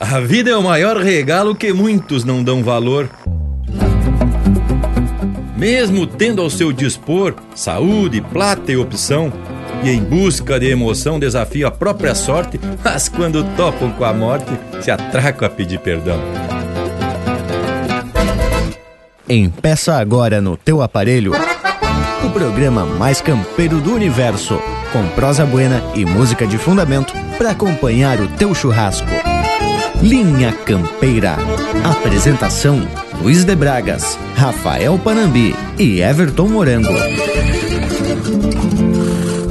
A vida é o maior regalo que muitos não dão valor. Mesmo tendo ao seu dispor saúde, plata e opção, e em busca de emoção desafia a própria sorte, mas quando topam com a morte, se atracam a pedir perdão. Empeça agora no teu aparelho o programa mais campeiro do universo, com prosa buena e música de fundamento para acompanhar o teu churrasco. Linha Campeira. Apresentação: Luiz de Bragas, Rafael Panambi e Everton Morango.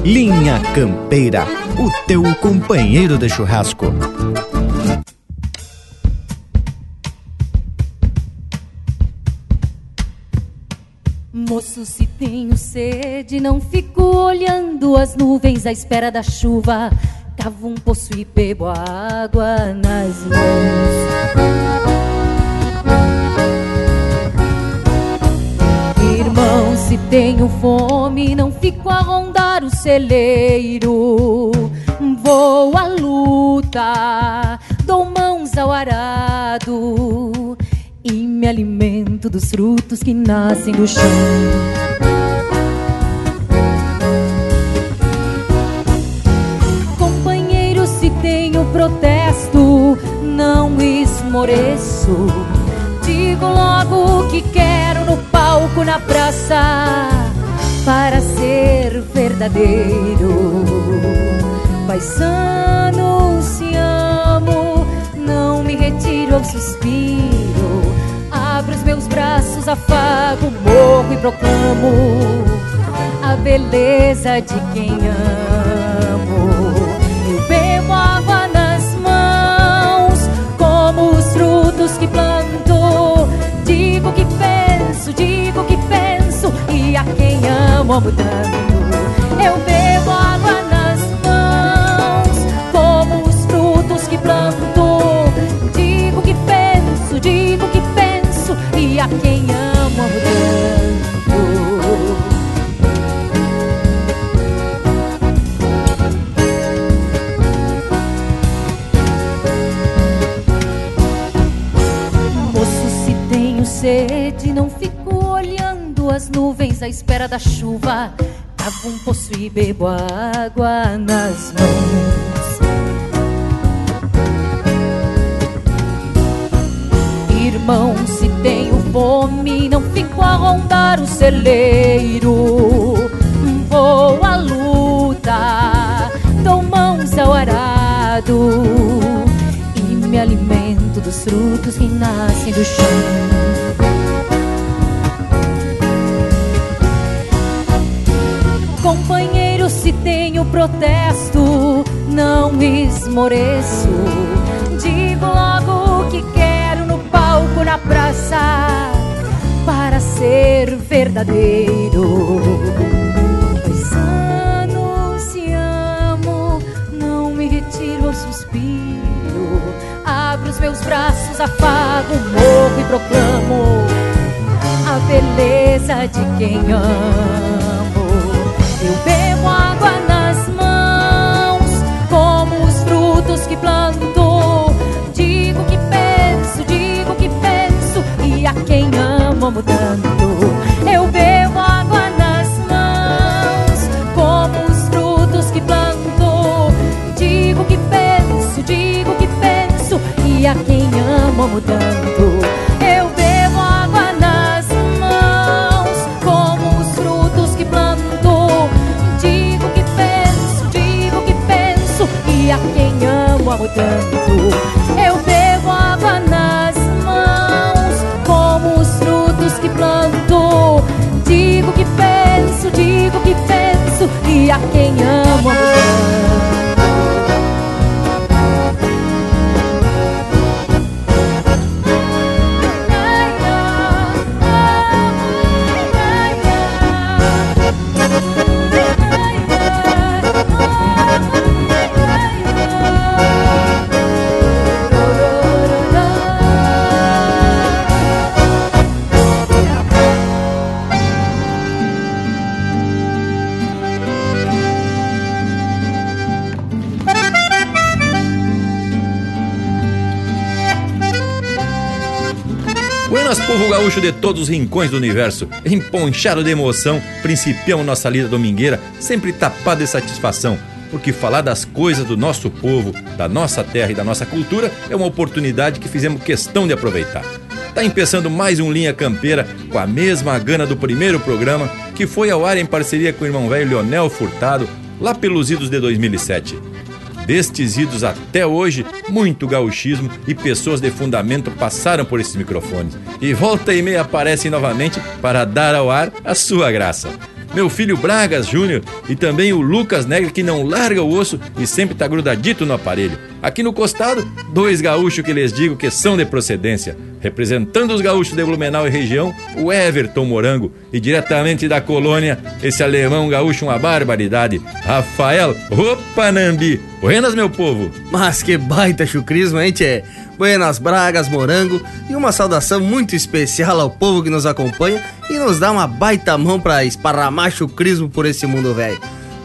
Linha Campeira, o teu companheiro de churrasco. Moço, se tenho sede, não fico olhando as nuvens à espera da chuva. Cavo um poço e bebo água nas mãos. Irmão, se tenho fome, não fico a rondar o celeiro. Vou à luta, dou mãos ao arado e me alimento dos frutos que nascem do chão. Protesto, não esmoreço. Digo logo o que quero no palco, na praça, para ser verdadeiro. Paisano, se amo, não me retiro ao suspiro. Abro os meus braços, afago, morro e proclamo a beleza de quem amo. Tanto. Eu bebo água nas mãos, como os frutos que planto. Digo que penso, digo que penso, e a quem amo, amo tanto. Olhando as nuvens à espera da chuva. Cavo um poço e bebo água nas mãos. Irmão, se tenho fome, não fico a rondar o celeiro. Vou à luta, dou mãos ao arado e me alimento dos frutos que nascem do chão. Companheiro, se tenho protesto, não esmoreço. Digo logo o que quero no palco, na praça, para ser verdadeiro. Paisano, se amo, não me retiro ao suspiro. Abro os meus braços, afago, morro e proclamo a beleza de quem amo. Eu bebo água nas mãos, como os frutos que planto. Digo que penso, digo que penso, e a quem amo, tanto. Eu bebo água nas mãos, como os frutos que planto. Digo que penso, digo que penso, e a quem amo, tanto. Amo, amo tanto. Eu bebo água nas mãos, como os frutos que planto. Digo que penso, digo que penso, e a quem amo, amo tanto. Gaúcho de todos os rincões do universo, emponchado de emoção, principiamos nossa lida domingueira, sempre tapado de satisfação, porque falar das coisas do nosso povo, da nossa terra e da nossa cultura é uma oportunidade que fizemos questão de aproveitar. Tá empeçando mais um Linha Campeira com a mesma gana do primeiro programa, que foi ao ar em parceria com o irmão velho Leonel Furtado, lá pelos idos de 2007. Destes idos até hoje, muito gauchismo e pessoas de fundamento passaram por esses microfones. E volta e meia aparecem novamente para dar ao ar a sua graça meu filho Bragas Júnior e também o Lucas Negre que não larga o osso e sempre tá grudadito no aparelho. Aqui no costado, dois gaúchos que lhes digo que são de procedência. Representando os gaúchos de Blumenau e região, o Everton Morango. E diretamente da colônia, esse alemão gaúcho uma barbaridade, Rafael Opa Nambi. Buenas, meu povo! Mas que baita chucrismo, hein, tchê? Buenas Bragas, Morango e uma saudação muito especial ao povo que nos acompanha e nos dá uma baita mão para esparramar chucrismo por esse mundo velho.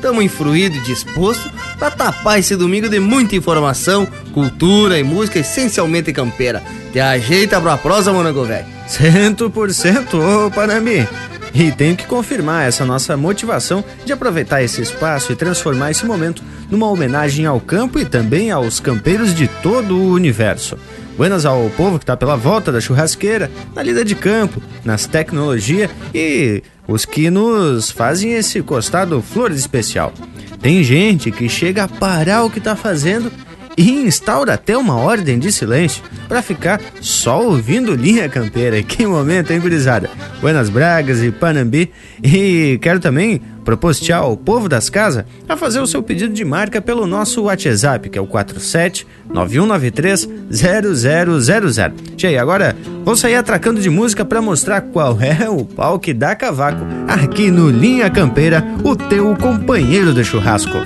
Tamo influído e disposto para tapar esse domingo de muita informação, cultura e música essencialmente campeira. Te ajeita pra prosa, Morango velho. Cento por cento, ô Panambi. E tenho que confirmar essa nossa motivação de aproveitar esse espaço e transformar esse momento numa homenagem ao campo e também aos campeiros de todo o universo. Buenas ao povo que está pela volta da churrasqueira, na lida de campo, nas tecnologias e os que nos fazem esse costado flores especial. Tem gente que chega a parar o que está fazendo e instaura até uma ordem de silêncio para ficar só ouvindo linha campeira. Que momento, hein, gurizada? Buenas Bragas e Panambi. E quero também propostear ao povo das casas a fazer o seu pedido de marca pelo nosso WhatsApp, que é o 47 9193 0000. Tchê, agora vou sair atracando de música para mostrar qual é o pau que dá cavaco aqui no Linha Campeira, o teu companheiro de churrasco.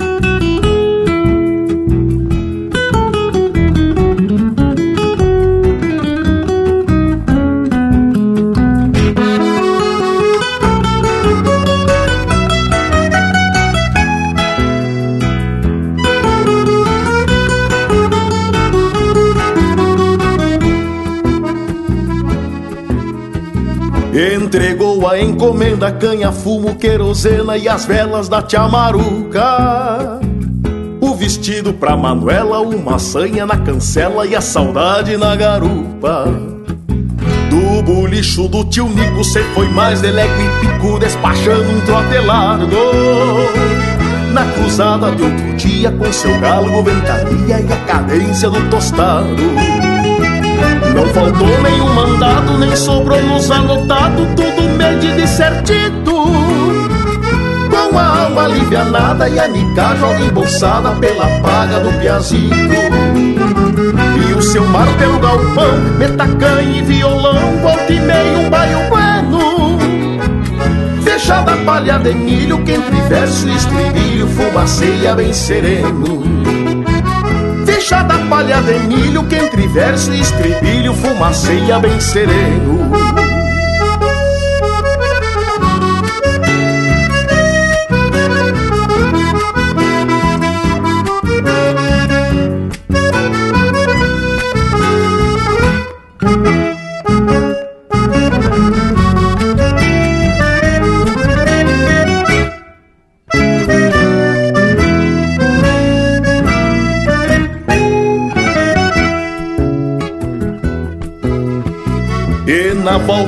Entregou a encomenda, canha, fumo, querosena e as velas da tia Maruca. O vestido pra Manuela, uma sanha na cancela e a saudade na garupa. Do bolicho do tio Nico, cê foi mais delego e pico, despachando um trote largo. Na cruzada de outro dia, com seu galo, ventania e a cadência do tostado. Não faltou nenhum mandado, nem sobrou nos anotado, tudo medido e certito. Com a alma alivianada e a nica joga embolsada pela paga do piazito. E o seu martelo galpão, metacanha e violão, volta e meio um baio bueno. Fechada palha de milho, que entre verso e estribilho fumaceia bem sereno da palha de milho que entre verso e estribilho fumaceia bem sereno.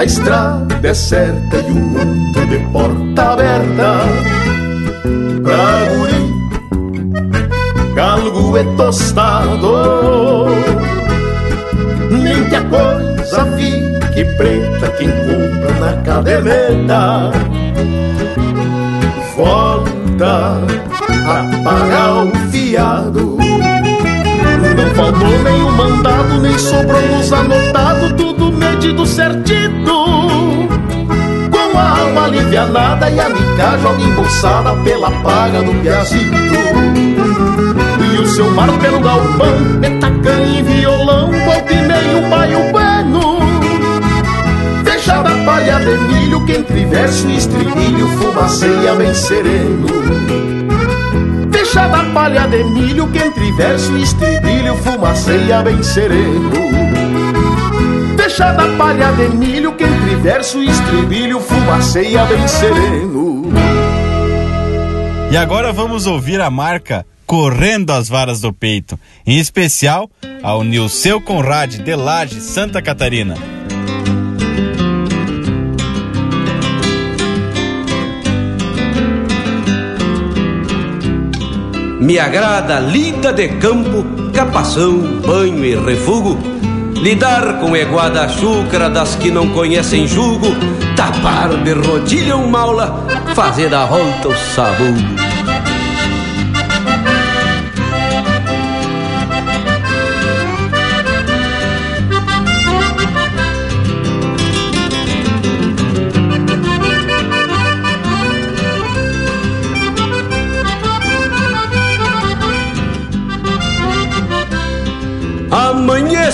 a estrada é certa e o mundo de porta aberta. Pra guri, galgo é tostado. Nem que a coisa fique preta, quem compra na caderneta volta a pagar o fiado. Não faltou nenhum mandado, nem sobrou nos anotado, medido certito. Com uma alma alivianada e a mica joga embolsada pela paga do piazito. E o seu mar pelo galpão, metacanha e violão, volta e meio baio bueno. Fechada a palha de milho, que entre verso e estribilho fumaceia bem sereno. Fechada a palha de milho, que entre verso e estribilho fumaceia bem sereno da palha de milho que entre verso e estribilho fumaceia bem sereno. E agora vamos ouvir a marca Correndo as Varas do Peito, em especial ao Nilceu Conrad de Laje, Santa Catarina. Me agrada lida de campo, capação, banho e refugo Lidar com eguada chúcara das que não conhecem jugo Tapar de rodilha um maula Fazer a volta o sabugo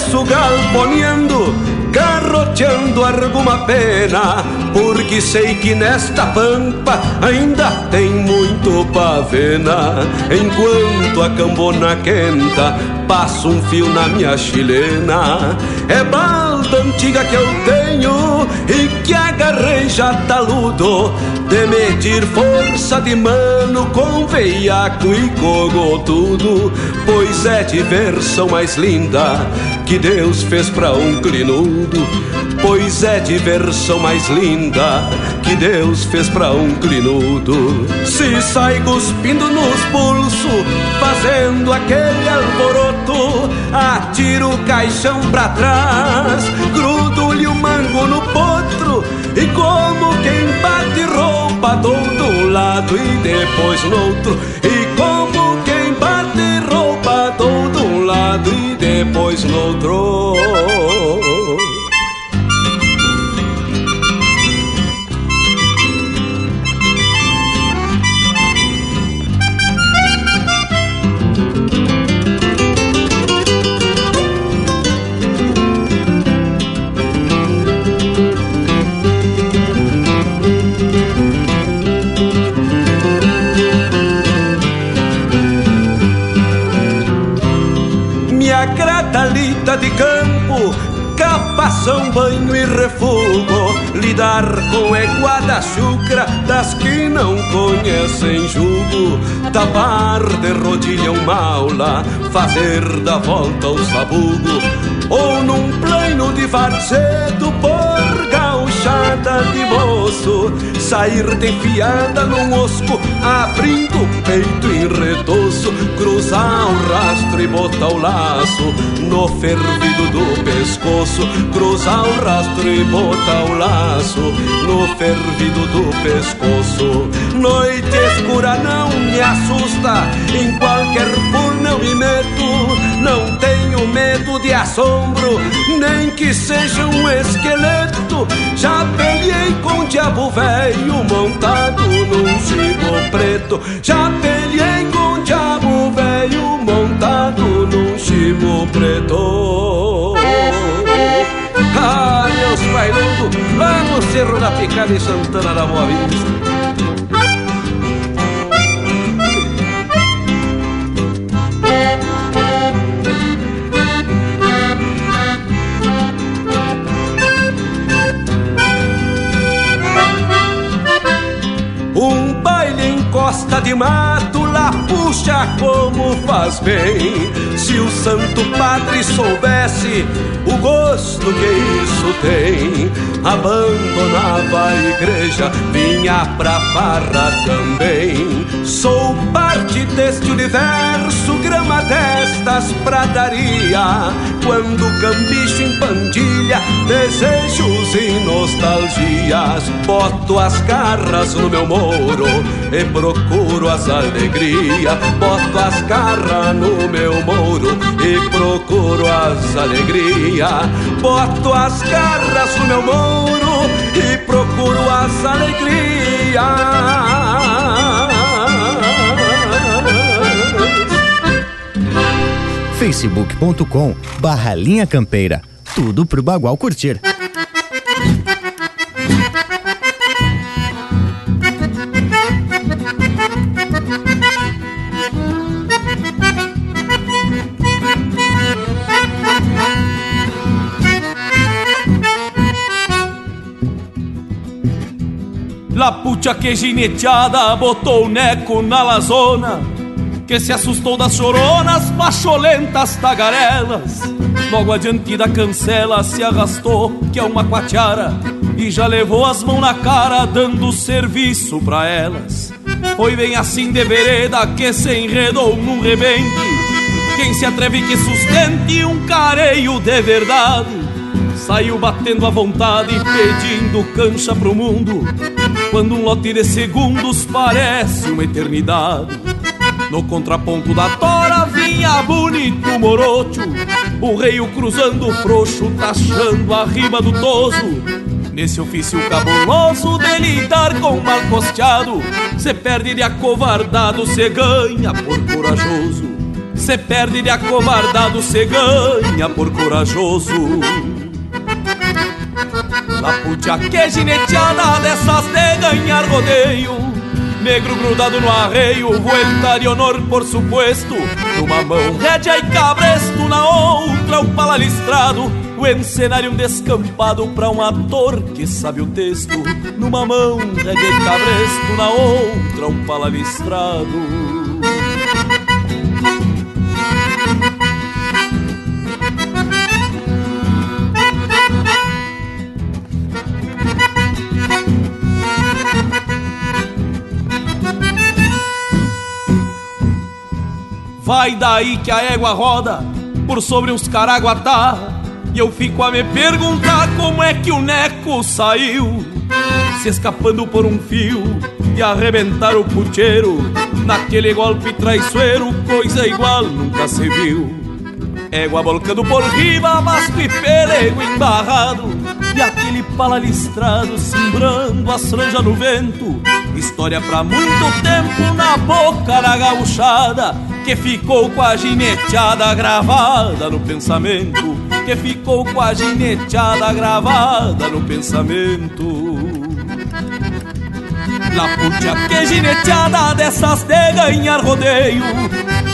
Amanheço galponeando, garroteando alguma pena, porque sei que nesta pampa ainda tem muito pavena. Enquanto a cambona quenta, passo um fio na minha chilena. É balda antiga que eu tenho e que agarrei já taludo de medir força de mano com veiaco e tudo, pois é diversão mais linda que Deus fez pra um clinudo, pois é diversão mais linda que Deus fez pra um clinudo. Se sai cuspindo nos pulsos, fazendo aquele alboroto, atiro o caixão pra trás, grudo-lhe o mango no potro e como quem bate roupa do um lado e depois no outro depois no de campo, capação, banho e refugo, lidar com eguada chucra das que não conhecem jugo, tapar de rodilha um maula, fazer da volta o sabugo, ou num plano de varzedo por gauchada de moço, sair de fiada num osco, abrindo o peito em retoço, cruzar o rastro e botar o laço no fervido do pescoço, cruzar o rastro e botar o laço no fervido do pescoço. Noite escura não me assusta, em qualquer furna eu me meto, não medo de assombro, nem que seja um esqueleto. Já peleei com o diabo velho montado num chico preto. Já peleei com o diabo velho montado num chico preto. Ah, meus bailudos, lá no Cerro da Picada em Santana da Boa Vista. De mato lá puxa como faz bem. Se o Santo Padre soubesse o gosto que isso tem, abandonava a igreja, vinha pra farra também. Sou parte deste universo, grama destas pradaria. Quando cambicho em pandilha, desejos e nostalgias, boto as garras no meu moro e procuro as alegrias. Boto as garras no meu moro e procuro as alegrias. Boto as garras no meu moro e e procuro as alegrias. facebook.com barra linha campeira. Tudo pro Bagual curtir. La pucha que gineteada botou o neco na lazona Que se assustou das choronas, pacholentas tagarelas. Logo adiante da cancela se arrastou, que é uma quatiara E já levou as mãos na cara, dando serviço pra elas. Foi bem assim de vereda que se enredou num rebente Quem se atreve que sustente um careio de verdade Saiu batendo à vontade pedindo cancha pro mundo. Quando um lote de segundos parece uma eternidade No contraponto da tora vinha bonito morocho O rei cruzando o frouxo, taxando a riba do toso. Nesse ofício cabuloso de lidar com o mal costeado Se perde de acovardado, se ganha por corajoso. Se perde de acovardado, se ganha por corajoso. La pucha que gineteada dessas de ganhar rodeio Negro grudado no arreio, vuelta de honor por supuesto. Numa mão rédea e cabresto, na outra um pala listrado O encenário um descampado pra um ator que sabe o texto. Numa mão rédea e cabresto, na outra um pala listrado Vai daí que a égua roda por sobre uns caraguatá. E eu fico a me perguntar como é que o neco saiu Se escapando por um fio e arrebentar o pucheiro Naquele golpe traiçoeiro, coisa igual nunca se viu. Égua volcando por riba, masco e pelego embarrado E aquele pala listrado, simbrando as franjas no vento? História pra muito tempo na boca da gauchada Que ficou com a gineteada gravada no pensamento. Que ficou com a gineteada gravada no pensamento. La pucha que gineteada dessas de ganhar rodeio.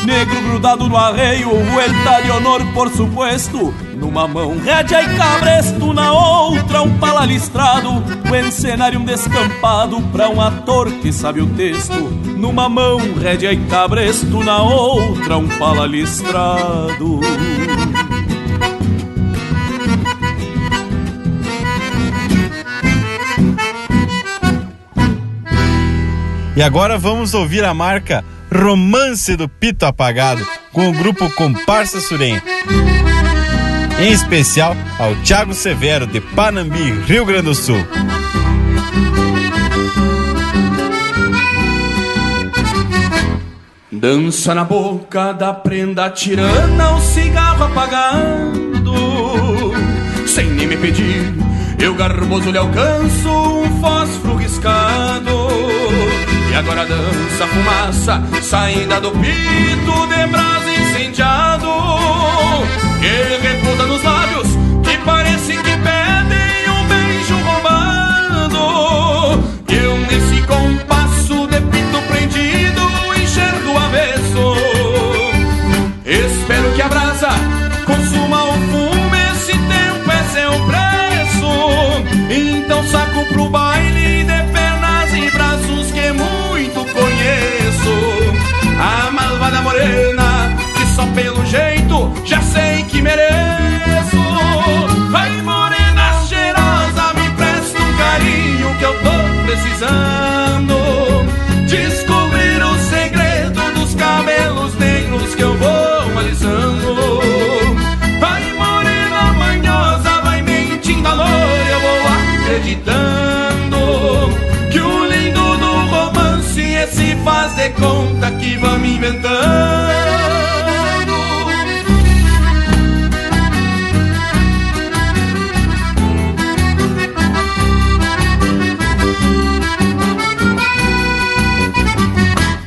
Negro grudado no arreio, vuelta de honor por supuesto Numa mão rédea e cabresto, na outra um pala listrado O encenário descampado pra um ator que sabe o texto Numa mão rédea e cabresto, na outra um pala listrado E agora vamos ouvir a marca Romance do Pito Apagado com o grupo Comparsa Surem. Em especial ao Thiago Severo de Panambi, Rio Grande do Sul. Dança na boca da prenda tirana, o cigarro apagando. Sem nem me pedir, eu garboso lhe alcanço um fósforo riscado. E agora dança a fumaça, saindo do pito de brasa incendiado. Que parece que pedem um beijo roubado. Eu nesse compasso de pito prendido enxergo o avesso. Espero que a brasa consuma o fumo, esse tempo é seu preço. Então saco pro baile de pernas e braços que muito conheço. A malvada morena, que só pelo jeito já sei viva me inventando.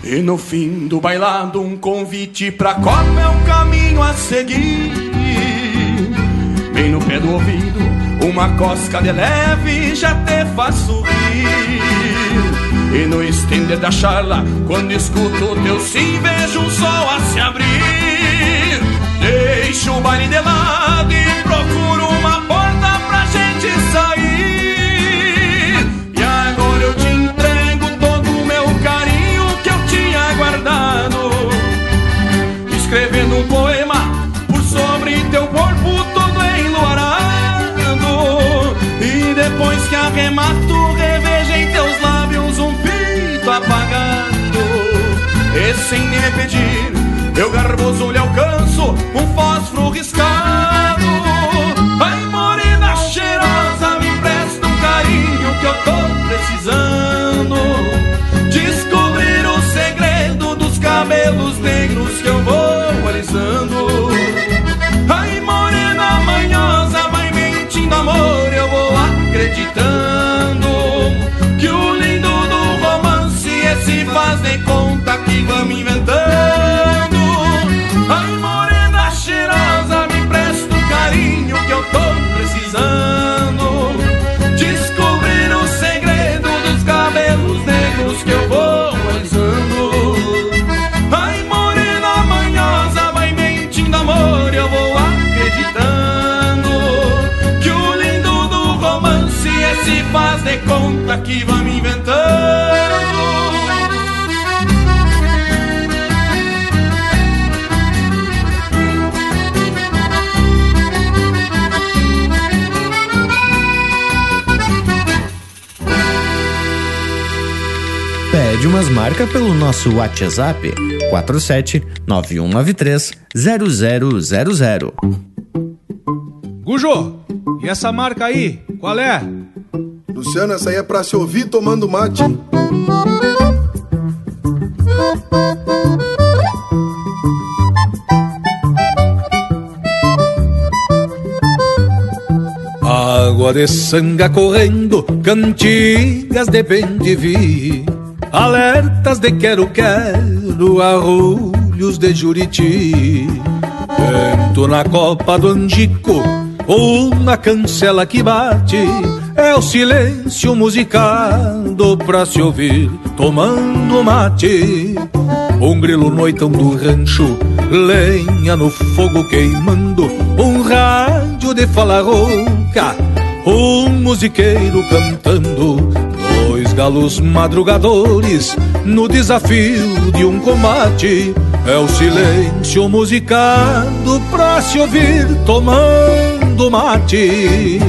E no fim do bailado, um convite pra Copa é o caminho a seguir. Bem no pé do ouvido, uma cosca de leve já te faz sorrir. E no estender da charla, quando escuto o teu sim, vejo o sol a se abrir. Deixo o baile de lado e procuro uma porta pra gente sair. E agora eu te entrego todo o meu carinho que eu tinha guardado. Escrevendo um poema por sobre teu corpo todo enluarado. E depois que arremato, pito apagado. E sem me pedir, eu garboso lhe alcanço um fósforo riscado. Marcas pelo nosso WhatsApp 47 9193 0000. Gujo, e essa marca aí, qual é? Luciano, essa aí é pra se ouvir tomando mate. Água de sanga correndo, cantigas de bem de vir, alertas de quero-quero, arrulhos de juriti. Vento na copa do angico, uma cancela que bate, é o silêncio musicado pra se ouvir tomando mate. Um grilo noitão do rancho, lenha no fogo queimando, um rádio de fala rouca, um musiqueiro cantando, galos madrugadores no desafio de um combate. É o silêncio musicado pra se ouvir tomando mate.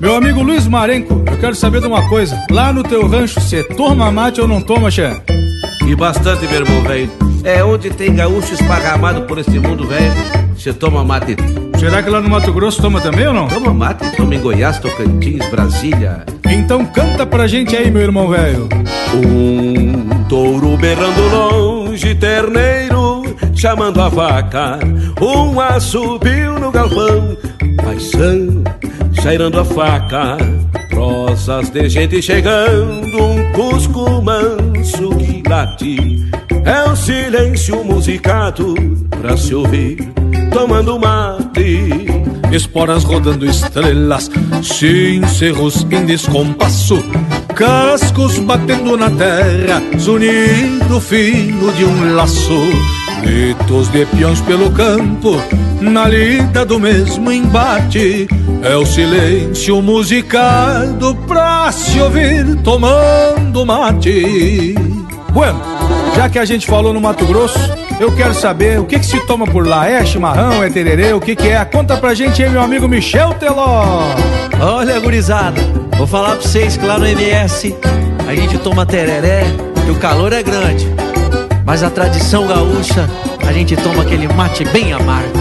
Meu amigo Luiz Marenco, eu quero saber de uma coisa. Lá no teu rancho, você toma mate ou não toma, Xé? E bastante, meu irmão, velho. É onde tem gaúcho esparramado por esse mundo, velho. Você toma mate. Será que lá no Mato Grosso toma também ou não? Toma mate, toma em Goiás, Tocantins, Brasília. Então canta pra gente aí, meu irmão velho. Um touro berrando longe, terneiro chamando a vaca. Um assobio no galpão, paisano cheirando a faca. Prosas de gente chegando, um cusco manso que late. É o silêncio musicado pra se ouvir, tomando mate. Esporas rodando estrelas, cincerros em descompasso, cascos batendo na terra, zunido fino de um laço. Gritos de peões pelo campo, na lida do mesmo embate. É o silêncio musicado pra se ouvir tomando mate. Bueno, já que a gente falou no Mato Grosso, eu quero saber o que, que se toma por lá. É chimarrão, é tererê, o que, que é? Conta pra gente aí, meu amigo Michel Teló. Olha, gurizada, vou falar pra vocês que lá no MS a gente toma tereré, que o calor é grande. Mas a tradição gaúcha, a gente toma aquele mate bem amargo.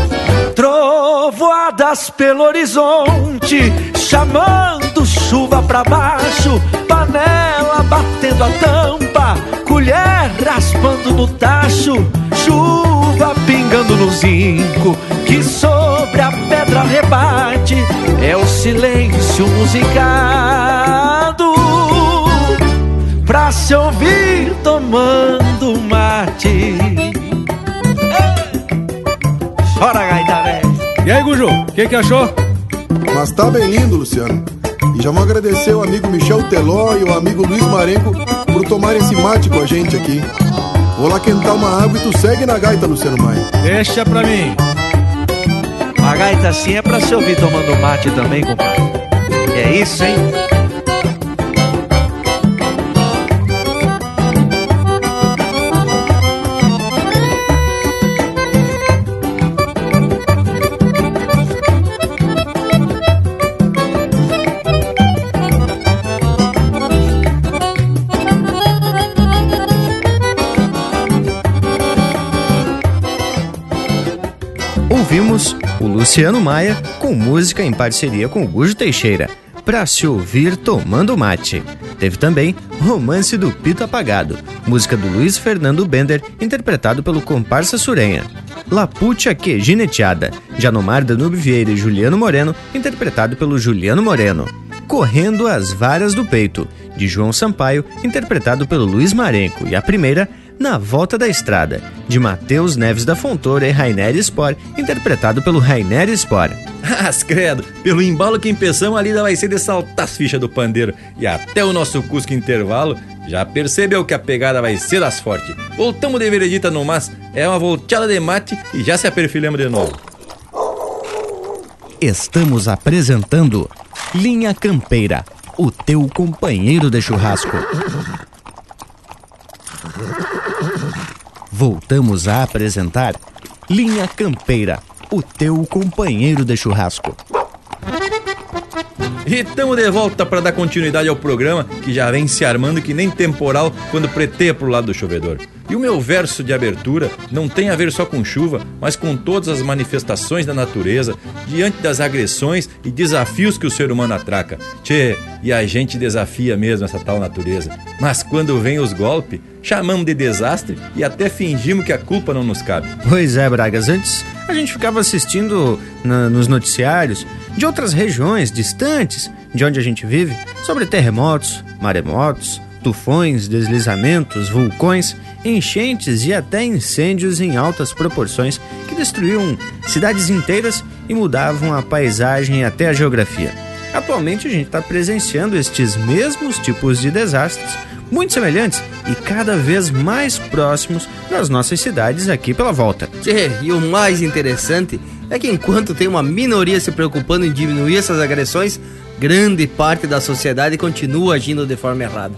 Trovoadas pelo horizonte, chamando chuva pra baixo, panela batendo a tampa, colher raspando no tacho, chuva pingando no zinco, que sobre a pedra rebate, é o silêncio musicado pra se ouvir tomando mate. Chora, gaita velho. E aí, Guju, o que, que achou? Mas tá bem lindo, Luciano. E já vou agradecer o amigo Michel Teló e o amigo Luiz Marenco por tomar esse mate com a gente aqui. Vou lá quentar uma água e tu segue na gaita, Luciano Maia. Deixa pra mim. Uma gaita assim é pra se ouvir tomando mate também, compadre. É isso, hein? Ouvimos o Luciano Maia com música em parceria com o Gujo Teixeira, pra se ouvir tomando mate. Teve também Romance do Pito Apagado, música do Luiz Fernando Bender, interpretado pelo comparsa Surenha. Que Gineteada, Janomar Danube Vieira e Juliano Moreno, interpretado pelo Juliano Moreno. Correndo as Varas do Peito, de João Sampaio, interpretado pelo Luiz Marenco. E a primeira, Na Volta da Estrada, de Matheus Neves da Fontoura e Rainer Spor, interpretado pelo Rainer Spor. As credo, pelo embalo que empeçamos ali vai ser de saltar as fichas do pandeiro e até o nosso Cusco intervalo já percebeu que a pegada vai ser das fortes. Voltamos de veredita no mas, é uma volteada de mate e já se aperfilhamos de novo. Estamos apresentando Linha Campeira, o teu companheiro de churrasco. Voltamos a apresentar Linha Campeira, o teu companheiro de churrasco. E estamos de volta para dar continuidade ao programa que já vem se armando que nem temporal quando preteia pro lado do chovedor. E o meu verso de abertura não tem a ver só com chuva, mas com todas as manifestações da natureza diante das agressões e desafios que o ser humano atraca. Tchê, e a gente desafia mesmo essa tal natureza. Mas quando vem os golpes, chamamos de desastre e até fingimos que a culpa não nos cabe. Pois é, Bragas, antes a gente ficava assistindo na- nos noticiários de outras regiões distantes de onde a gente vive sobre terremotos, maremotos, tufões, deslizamentos, vulcões, enchentes e até incêndios em altas proporções que destruíam cidades inteiras e mudavam a paisagem e até a geografia. Atualmente a gente está presenciando estes mesmos tipos de desastres, muito semelhantes e cada vez mais próximos das nossas cidades aqui pela volta. Tchê, e o mais interessante é que enquanto tem uma minoria se preocupando em diminuir essas agressões, grande parte da sociedade continua agindo de forma errada.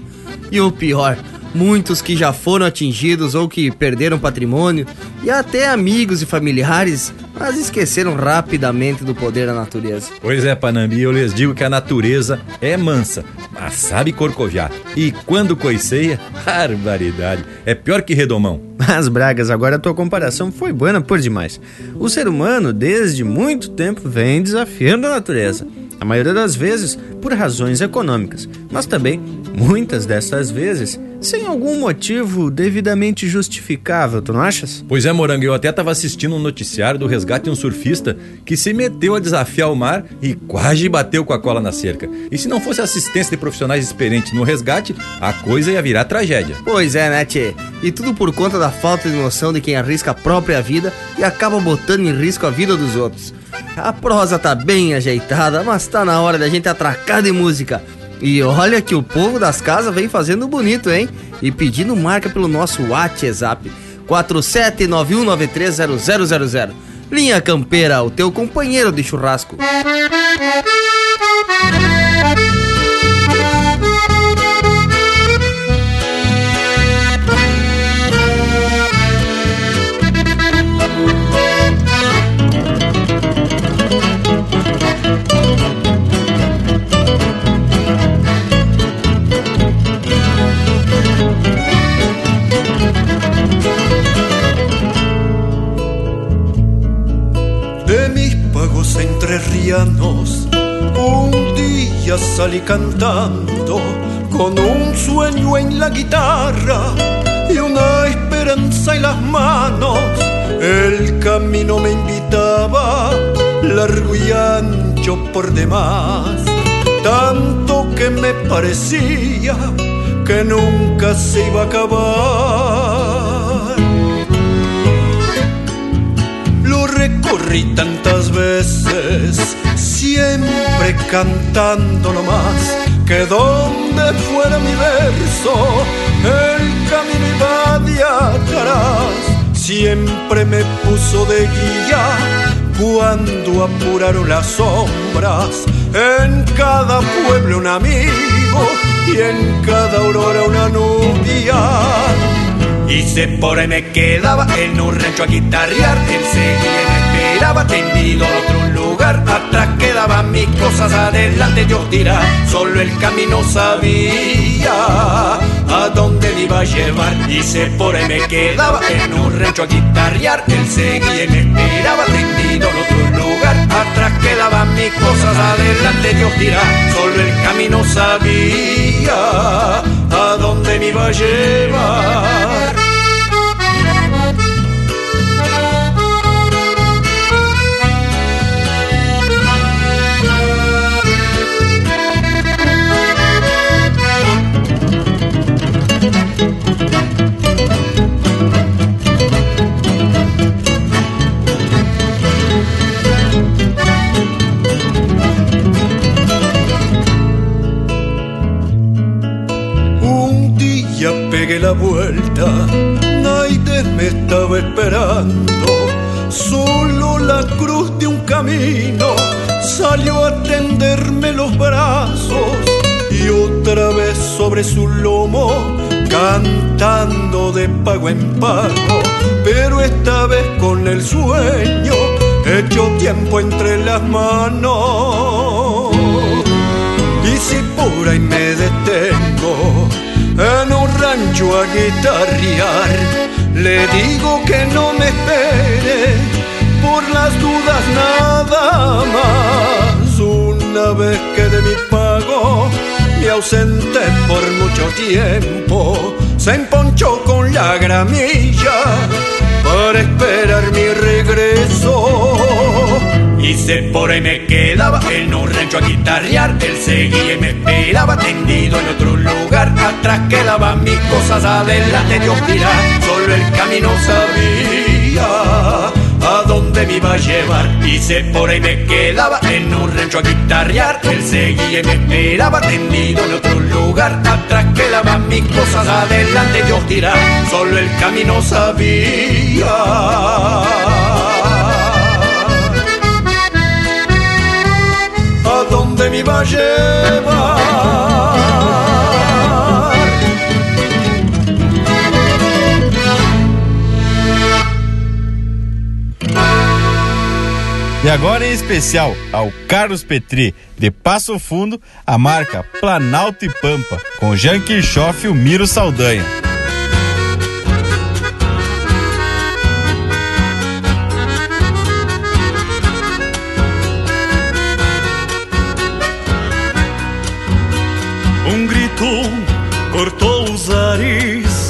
E o pior, muitos que já foram atingidos ou que perderam patrimônio, e até amigos e familiares, mas esqueceram rapidamente do poder da natureza. Pois é, Panambi, eu lhes digo que a natureza é mansa, mas sabe corcoviar. E quando coiceia, barbaridade, é pior que redomão. Mas, Bragas, agora a tua comparação foi boa por demais. O ser humano, desde muito tempo, vem desafiando a natureza. A maioria das vezes por razões econômicas, mas também, muitas dessas vezes, sem algum motivo devidamente justificável, tu não achas? Pois é, Morango, eu até tava assistindo um noticiário do resgate de um surfista que se meteu a desafiar o mar e quase bateu com a cola na cerca. E se não fosse assistência de profissionais experientes no resgate, a coisa ia virar tragédia. Pois é, né, tchê? E tudo por conta da falta de noção de quem arrisca a própria vida e acaba botando em risco a vida dos outros. A prosa tá bem ajeitada, mas tá na hora da gente atracar de música. E olha que o povo das casas vem fazendo bonito, hein? E pedindo marca pelo nosso WhatsApp 4791930000. Linha Campeira, o teu companheiro de churrasco. Pagos entrerrianos, un día salí cantando con un sueño en la guitarra y una esperanza en las manos. El camino me invitaba, largo y ancho por demás, tanto que me parecía que nunca se iba a acabar. Recorrí tantas veces, siempre cantando nomás, que donde fuera mi verso, el camino iba de atrás. Siempre me puso de guía cuando apuraron las sombras. En cada pueblo un amigo y en cada aurora una nubia. Y por ahí me quedaba en un rancho a guitarrear. Él seguía me esperaba tendido en otro lugar. Atrás quedaban mis cosas, adelante yo dirá. Solo el camino sabía a dónde me iba a llevar. Y por ahí me quedaba en un rancho a guitarrear. Él seguía me esperaba tendido en otro lugar. Atrás quedaban mis cosas, adelante Dios dirá. Solo el camino sabía a dónde me iba a llevar. La vuelta, nadie me estaba esperando. Solo la cruz de un camino salió a tenderme los brazos y otra vez sobre su lomo cantando de pago en pago, pero esta vez con el sueño hecho tiempo entre las manos. Y me detengo en un rancho a guitarrear, le digo que no me espere por las dudas nada más. Una vez que de mi pago me ausenté por mucho tiempo, se emponchó con la gramilla para esperar mi regreso. Y se por ahí me quedaba en un rancho a guitarrear. Él seguía y me esperaba tendido en otro lugar. Atrás quedaban mis cosas, adelante Dios dirá. Solo el camino sabía a dónde me iba a llevar. Y se por ahí me quedaba en un rancho a guitarrear. Él seguía y me esperaba tendido en otro lugar. Atrás quedaban mis cosas, adelante Dios dirá. Solo el camino sabía. Me. E agora em especial ao Carlos Petri, de Passo Fundo, a marca Planalto e Pampa, com Jean Kirchhoff e o Miro Saldanha. Cortou os ares,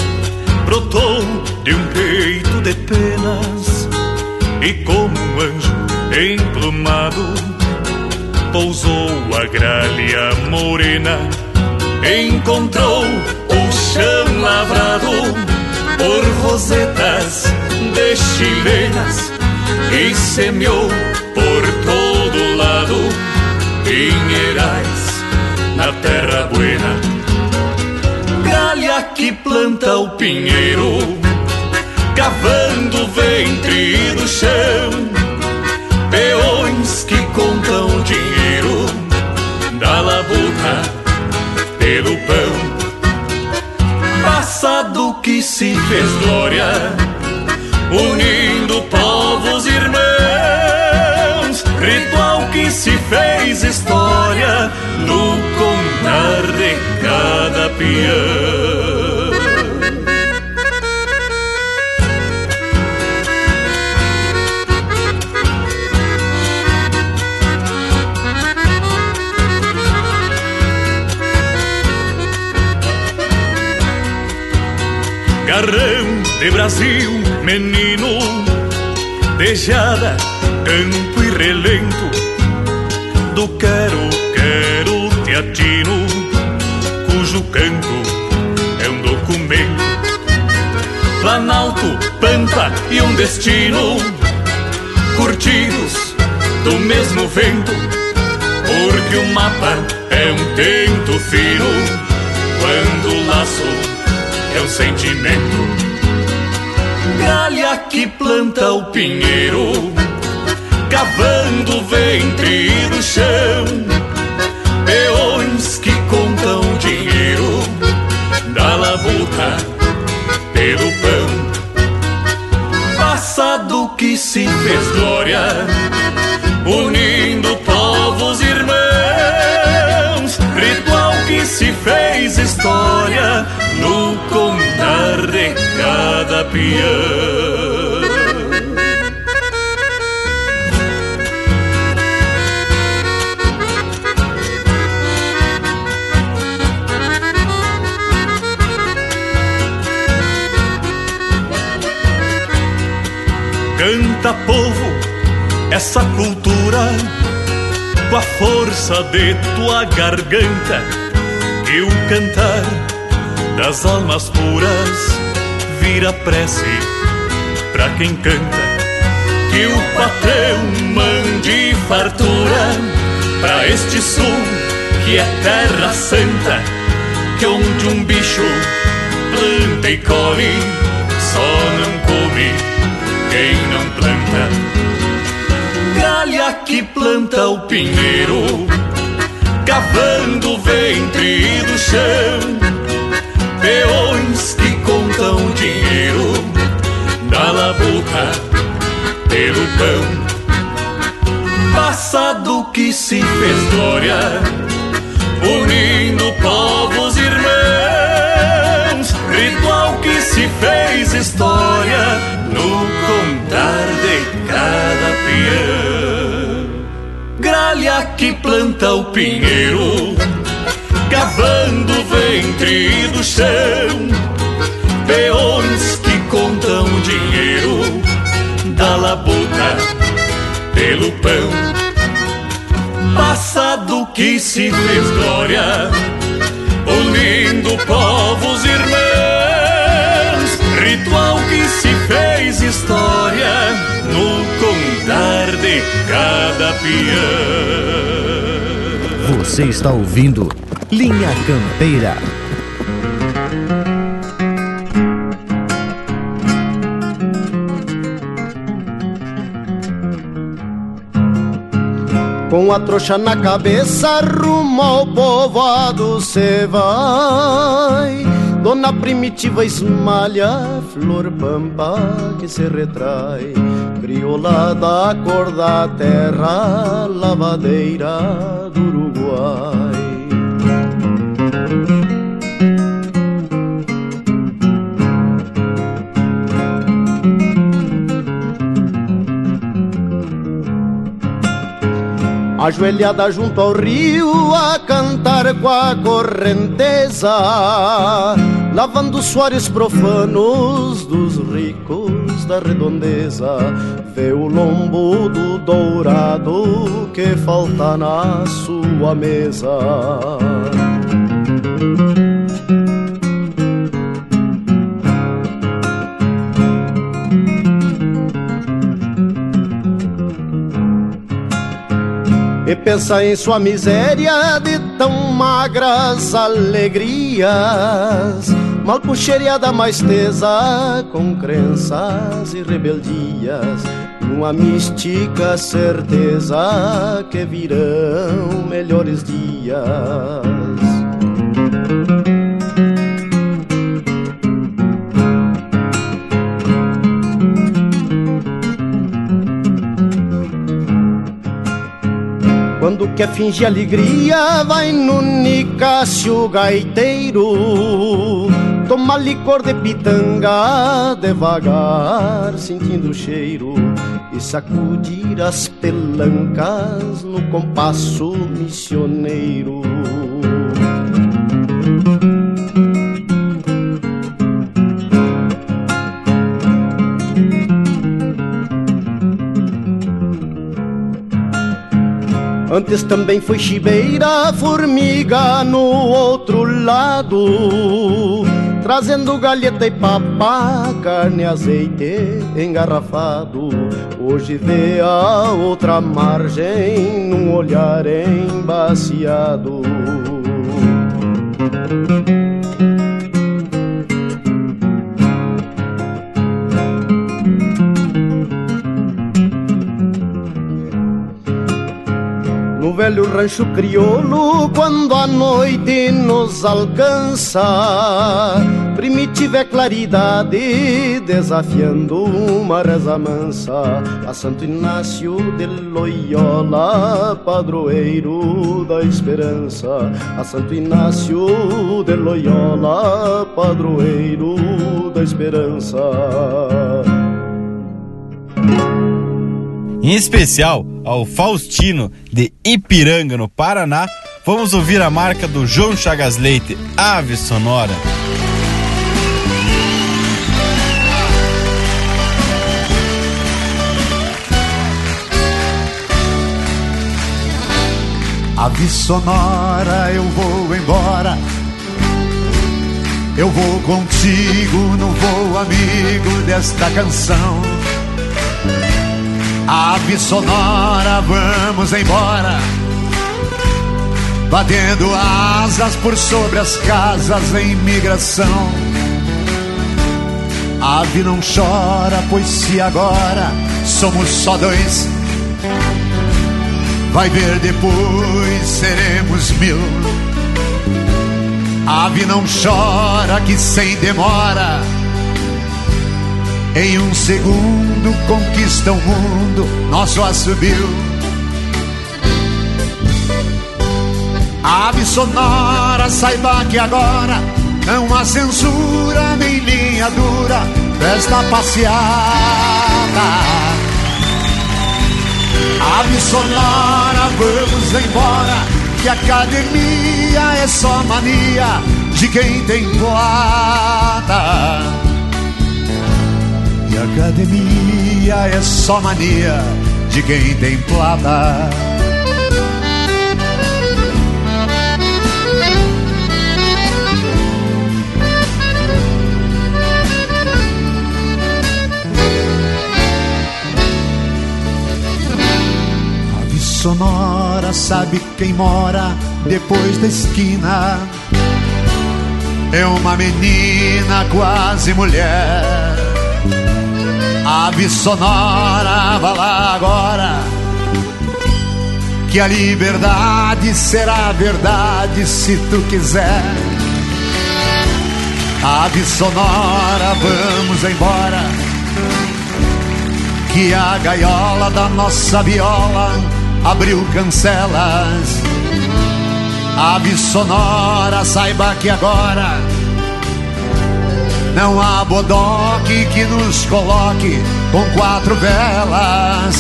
brotou de um peito de penas e como um anjo emplumado pousou a gralha morena, encontrou o chão lavrado por rosetas de chilenas e semeou por todo lado pinheirais na terra buena. Que planta o pinheiro, cavando o ventre do chão. Peões que contam dinheiro da labuta pelo pão. Passado que se fez glória, unindo povos irmãos. Ritual que se fez história no contar de cada peão. de Brasil, menino, deixada, canto e relento, do quero, quero te atino, cujo canto é um documento. Planalto, Pampa e um destino, curtidos do mesmo vento, porque o mapa é um tento fino, quando o laço é um sentimento. Galha que planta o pinheiro, cavando o ventre do chão, peões que contam dinheiro da labuta pelo pão. Passado que se fez glória, unindo se fez história no contar de cada peão. Canta povo essa cultura com a força de tua garganta que o cantar das almas puras vira prece pra quem canta que o patrão mande fartura pra este sul que é terra santa que onde um bicho planta e come só não come quem não planta. Galha que planta o pinheiro, cavando o ventre do chão. Peões que contam dinheiro da labuta pelo pão. Passado que se fez glória, unindo povos irmãos. Ritual que se fez história no contar de cada peão. Gralha que planta o pinheiro, cavando o ventre do chão. Peões que contam dinheiro da labuta pelo pão. Passado que se fez glória, unindo povos irmãos. Ritual que se fez história no contar de cada peão. Você está ouvindo Linha Campeira. Com a trouxa na cabeça, rumo ao povoado cê vai. Dona Primitiva esmalha flor pampa que se retrai. Crioula da cor da terra, lavadeira do Uruguai. Ajoelhada junto ao rio a cantar com a correnteza, lavando suores profanos dos ricos da redondeza. Vê o lombo do dourado que falta na sua mesa. E pensa em sua miséria de tão magras alegrias. Mal puxeria mais tesa com crenças e rebeldias. Numa mística certeza que virão melhores dias Quando quer fingir alegria, vai no Nicásio gaiteiro. Toma licor de pitanga, devagar, sentindo o cheiro. E sacudir as pelancas no compasso missioneiro. Antes também foi chibeira, formiga no outro lado. Trazendo galheta e papá, carne, azeite engarrafado. Hoje vê a outra margem num olhar embaciado. Velho rancho crioulo, quando a noite nos alcança, primitiva é claridade, desafiando uma reza mansa, a Santo Inácio de Loyola, padroeiro da esperança, a Santo Inácio de Loyola, padroeiro da esperança. Em especial ao Faustino de Ipiranga, no Paraná, vamos ouvir a marca do João Chagas Leite, Ave Sonora. Ave sonora, eu vou embora. Eu vou contigo no voo amigo desta canção. Ave sonora, vamos embora. Batendo asas por sobre as casas em migração. Ave não chora, pois se agora somos só dois, vai ver depois seremos mil. Ave não chora, que sem demora em um segundo conquista o mundo, nosso assobio. Ave sonora, saiba que agora não há censura nem linha dura desta passeada. Ave sonora, vamos embora, que academia é só mania de quem tem plata. Academia é só mania de quem tem plata. Ave sonora, sabe quem mora depois da esquina? É uma menina quase mulher Ave sonora, vá lá agora. Que a liberdade será verdade se tu quiser. Ave sonora, vamos embora. Que a gaiola da nossa viola abriu cancelas. Ave sonora, saiba que agora não há bodoque que nos coloque com quatro velas.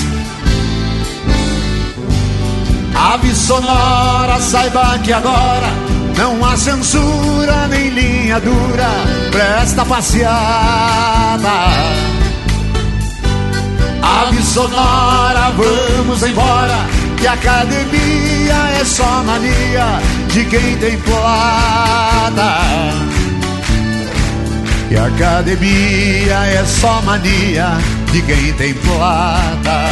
Ave sonora, saiba que agora não há censura nem linha dura presta passeada. Ave sonora, vamos embora, que academia é só mania de quem tem plata. E a academia é só mania de quem tem plata.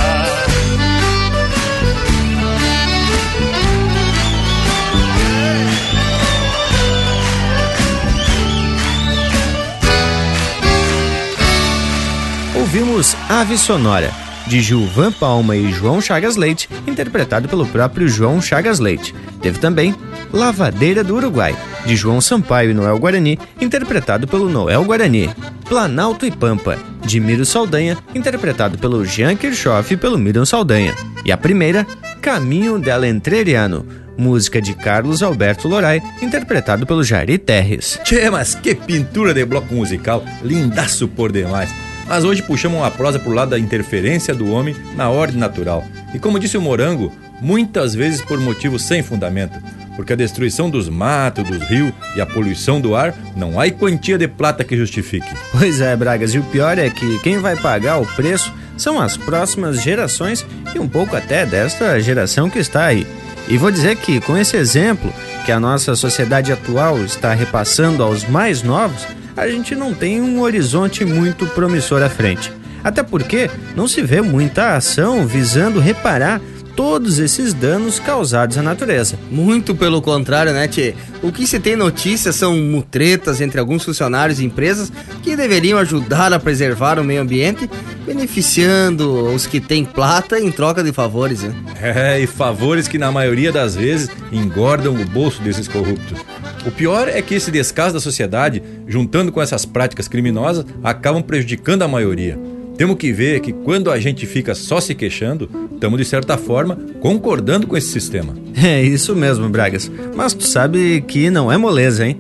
Ouvimos Ave Sonora, de Gilvan Palma e João Chagas Leite, interpretado pelo próprio João Chagas Leite. Teve também Lavadeira do Uruguai, de João Sampaio e Noel Guarani, interpretado pelo Noel Guarani. Planalto e Pampa, de Miro Saldanha, interpretado pelo Jean Kirchhoff e pelo Miriam Saldanha. E a primeira, Caminho del Entreriano, música de Carlos Alberto Lorai, interpretado pelo Jari Terres. Tchê, mas que pintura de bloco musical, lindaço por demais. Mas hoje puxamos uma prosa pro lado da interferência do homem na ordem natural. E como disse o Morango, muitas vezes por motivos sem fundamento. Porque a destruição dos matos, dos rios e a poluição do ar, não há quantia de plata que justifique. Pois é, Bragas, e o pior é que quem vai pagar o preço são as próximas gerações e um pouco até desta geração que está aí. E vou dizer que com esse exemplo que a nossa sociedade atual está repassando aos mais novos, a gente não tem um horizonte muito promissor à frente. Até porque não se vê muita ação visando reparar todos esses danos causados à natureza. Muito pelo contrário, né, Tchê? O que se tem notícia são mutretas entre alguns funcionários e empresas que deveriam ajudar a preservar o meio ambiente, beneficiando os que têm plata em troca de favores, né? É, e favores que na maioria das vezes engordam o bolso desses corruptos. O pior é que esse descaso da sociedade, juntando com essas práticas criminosas, acabam prejudicando a maioria. Temos que ver que quando a gente fica só se queixando, estamos de certa forma concordando com esse sistema. É isso mesmo, Bragas. Mas tu sabe que não é moleza, hein?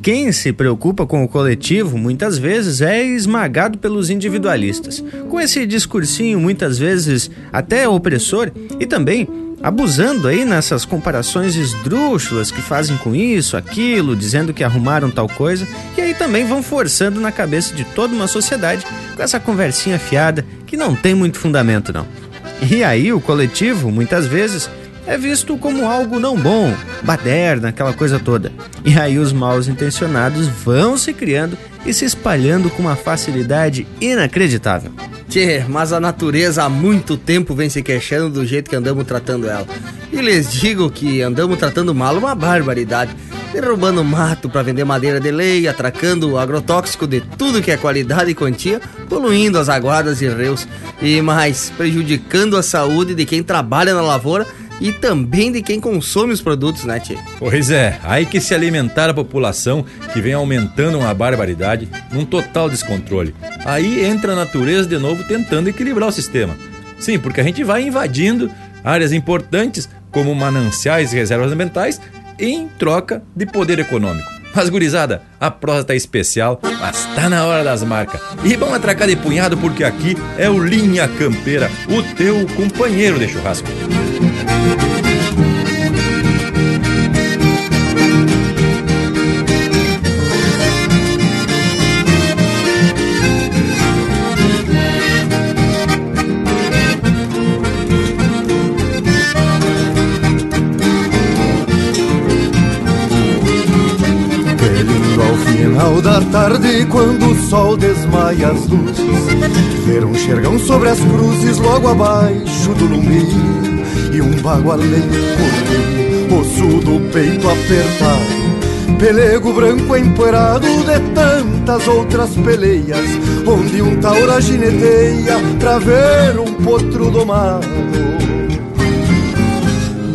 Quem se preocupa com o coletivo muitas vezes é esmagado pelos individualistas, com esse discursinho muitas vezes até opressor e também abusando aí nessas comparações esdrúxulas que fazem com isso, aquilo, dizendo que arrumaram tal coisa, e aí também vão forçando na cabeça de toda uma sociedade com essa conversinha fiada que não tem muito fundamento não. E aí o coletivo, muitas vezes, é visto como algo não bom, baderna, aquela coisa toda. E aí os maus intencionados vão se criando e se espalhando com uma facilidade inacreditável. Tchê, mas a natureza há muito tempo vem se queixando do jeito que andamos tratando ela. E lhes digo que andamos tratando mal uma barbaridade. Derrubando mato para vender madeira de lei, atracando agrotóxico de tudo que é qualidade e quantia, poluindo as aguadas e rios. E mais, prejudicando a saúde de quem trabalha na lavoura e também de quem consome os produtos, né, Tchê? Pois é, aí que se alimentar a população que vem aumentando uma barbaridade, num total descontrole. Aí entra a natureza de novo tentando equilibrar o sistema. Sim, porque a gente vai invadindo áreas importantes como mananciais e reservas ambientais em troca de poder econômico. Mas, gurizada, a prosa tá especial, mas tá na hora das marcas. E vamos atracar de punhado porque aqui é o Linha Campeira, o teu companheiro de churrasco. Tarde, quando o sol desmaia as luzes, ver um xergão sobre as cruzes logo abaixo do lume e um bagualeiro correr, osso do peito apertado, pelego branco empoeirado de tantas outras peleias, onde um taura gineteia pra ver um potro domado.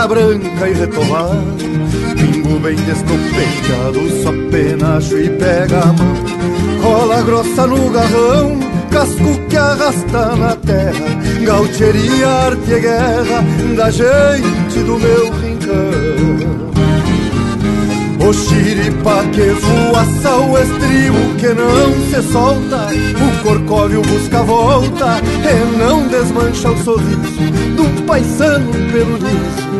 pata branca e retovado Pingo bem descompechado, só penacho e pega a mão. Cola grossa no garrão, casco que arrasta na terra. Gaucheria, arte e guerra da gente do meu rincão. O xiripa que voaça o estribo que não se solta. O corcóvio busca volta e não desmancha o sorriso Do paisano pelo liso,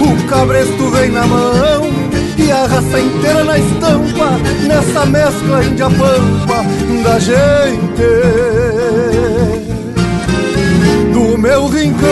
O cabresto vem na mão e a raça inteira na estampa Nessa mescla índia pampa da gente. Do meu rincão.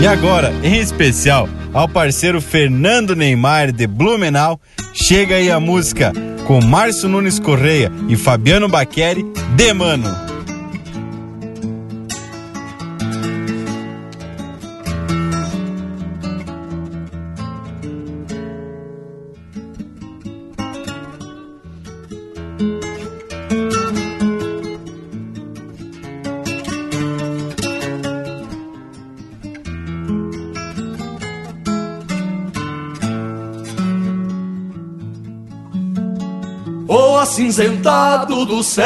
E agora, em especial, ao parceiro Fernando Neymar de Blumenau, chega aí a música com Márcio Nunes Correia e Fabiano Baqueri, De acinzentado do céu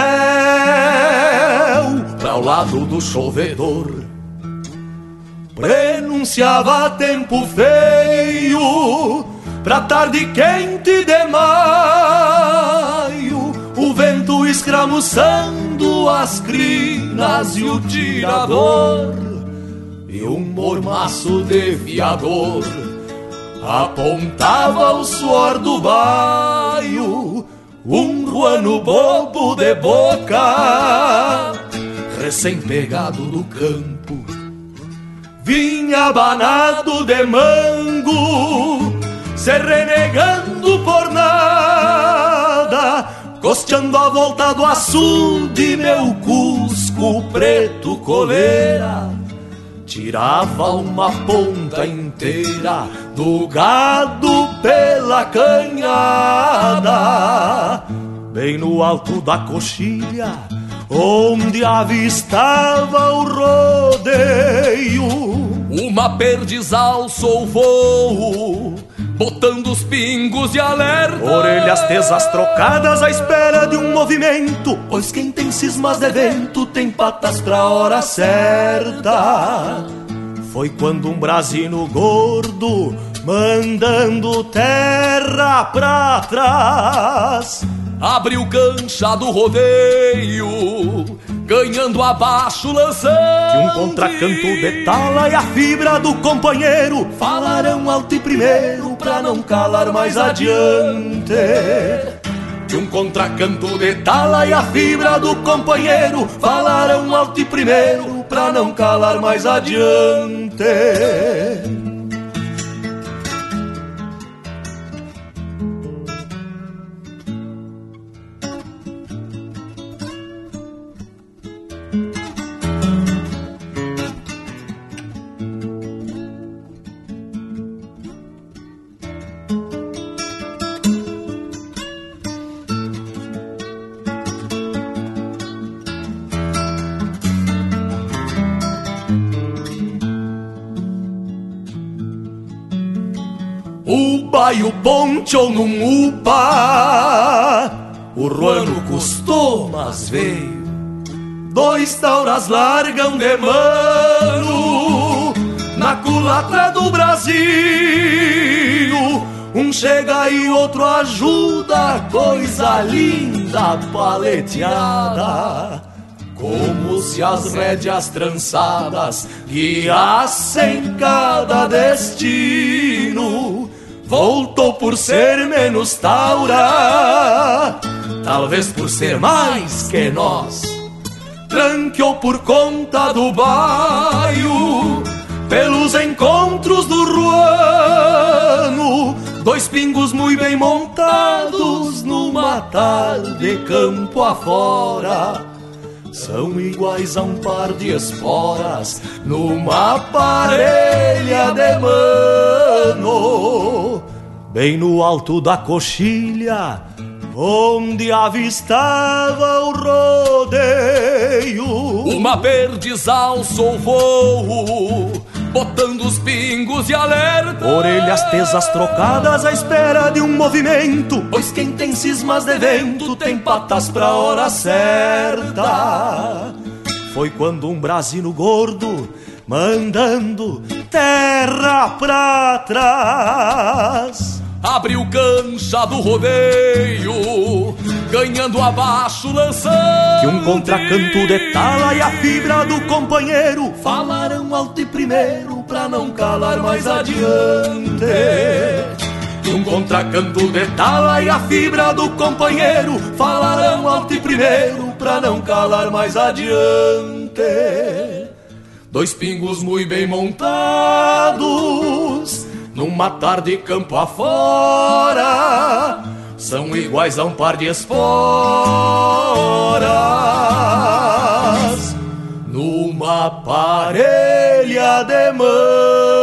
Para o lado do chovedor. Prenunciava tempo feio Pra tarde quente de maio. O vento escramuçando as crinas e o tirador. E um mormaço de viador Apontava o suor do baio um ruano bobo de boca, recém-pegado do campo, vinha banado de mango, se renegando por nada, costeando a volta do açude, meu cusco preto coleira. Tirava uma ponta inteira do gado pela canhada, bem no alto da coxilha, onde avistava o rodeio. Uma perdiz alçou o voo, botando os pingos de alerta. Orelhas tesas trocadas à espera de um movimento, pois quem tem cismas de vento tem patas pra hora certa. Foi quando um brasino gordo, mandando terra pra trás, abriu cancha do rodeio, ganhando abaixo lançando. Que um contracanto de tala e a fibra do companheiro falarão alto e primeiro pra não calar mais adiante. Que um contracanto de tala e a fibra do companheiro falarão alto e primeiro pra não calar mais adiante. Upa e o poncho num upa. O ruano custou, mas veio. Dois tauras largam de mano Na culatra do Brasil. Um chega e outro ajuda Coisa linda paleteada. Como se as rédeas trançadas guiassem cada destino. Voltou por ser menos taura, talvez por ser mais que nós. tranqueou por conta do baio, pelos encontros do ruano, dois pingos muito bem montados numa tarde campo afora. São iguais a um par de esporas numa parelha de mano. Bem no alto da coxilha, onde avistava o rodeio. Uma verdes alçou o voo, botando os pingos de alerta. Orelhas tesas trocadas à espera de um movimento, pois quem tem cismas de vento tem patas pra hora certa. Foi quando um brasino gordo, mandando terra pra trás abriu cancha do rodeio, ganhando abaixo, lançando. Que um contracanto de tala e a fibra do companheiro falaram alto e primeiro pra não calar mais adiante. Que um contracanto de tala e a fibra do companheiro falaram alto e primeiro pra não calar mais adiante. Dois pingos muito bem montados numa tarde campo afora, são iguais a um par de esporas, numa parelha de mano.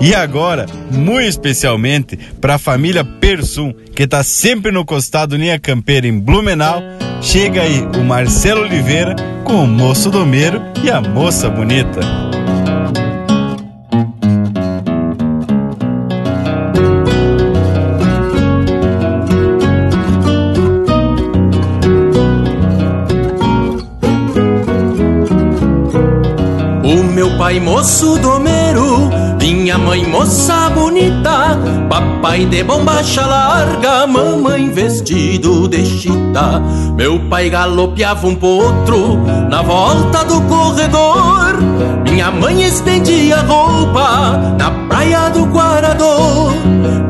E agora, muito especialmente para a família Persum, que está sempre no costado Linha Campeira em Blumenau, chega aí o Marcelo Oliveira com o moço domeiro e a moça bonita. O meu pai moço domeiro, minha mãe moça bonita, papai de bombacha larga, mamãe vestido de chita. Meu pai galopeava um potro na volta do corredor, minha mãe estendia roupa na praia do Guarador.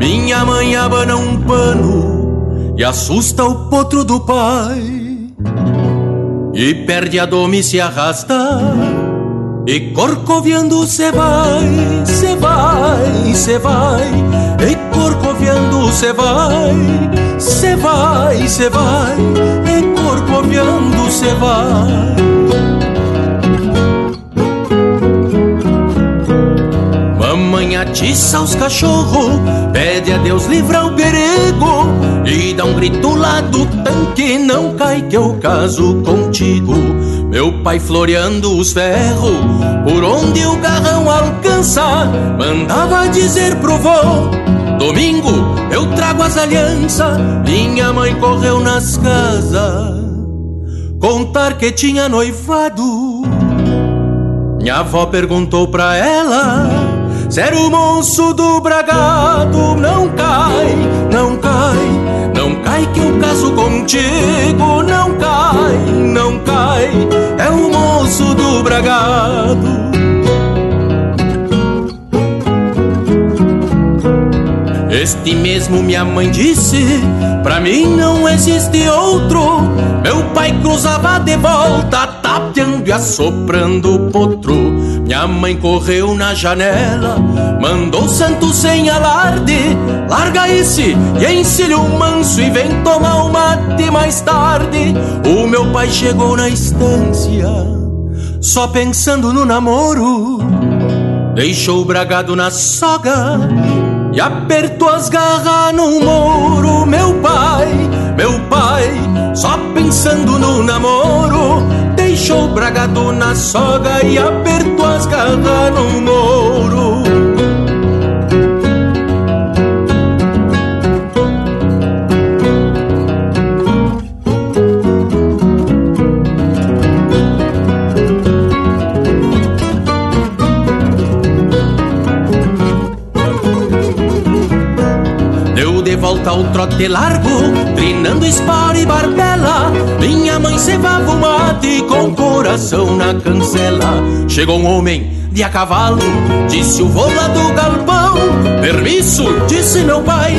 Minha mãe abana um pano e assusta o potro do pai. E perde a dome e se arrasta e corcoviando cê vai, cê vai, cê vai. E corcoviando cê vai, cê vai, cê vai. E corcoviando cê vai. Mamãe atiça os cachorros, pede a Deus livrar o perigo. E dá um grito lá do tanque, não cai que eu caso contigo. Meu pai floreando os ferros, por onde o garrão alcança, mandava dizer pro vô: Domingo eu trago as alianças. Minha mãe correu nas casas, contar que tinha noivado. Minha avó perguntou pra ela se era o moço do bragado. Não cai, não cai, que eu caso contigo. Não cai, não cai, é o moço do bragado. Este mesmo minha mãe disse, pra mim não existe outro. Meu pai cruzava de volta, tapeando e assoprando o potro. Minha mãe correu na janela, mandou santo sem alarde. Larga esse e encilha o manso e vem tomar o mate mais tarde. O meu pai chegou na estância, só pensando no namoro. Deixou o bragado na soga e apertou as garras no muro. Meu pai, meu pai, só pensando no namoro, deixou bragado na soga e apertou as garras no muro. Volta ao trote largo, trinando espora e barbela. Minha mãe cevava o mate com coração na cancela. Chegou um homem de a cavalo, disse o vô lá do galpão. Permisso, disse meu pai,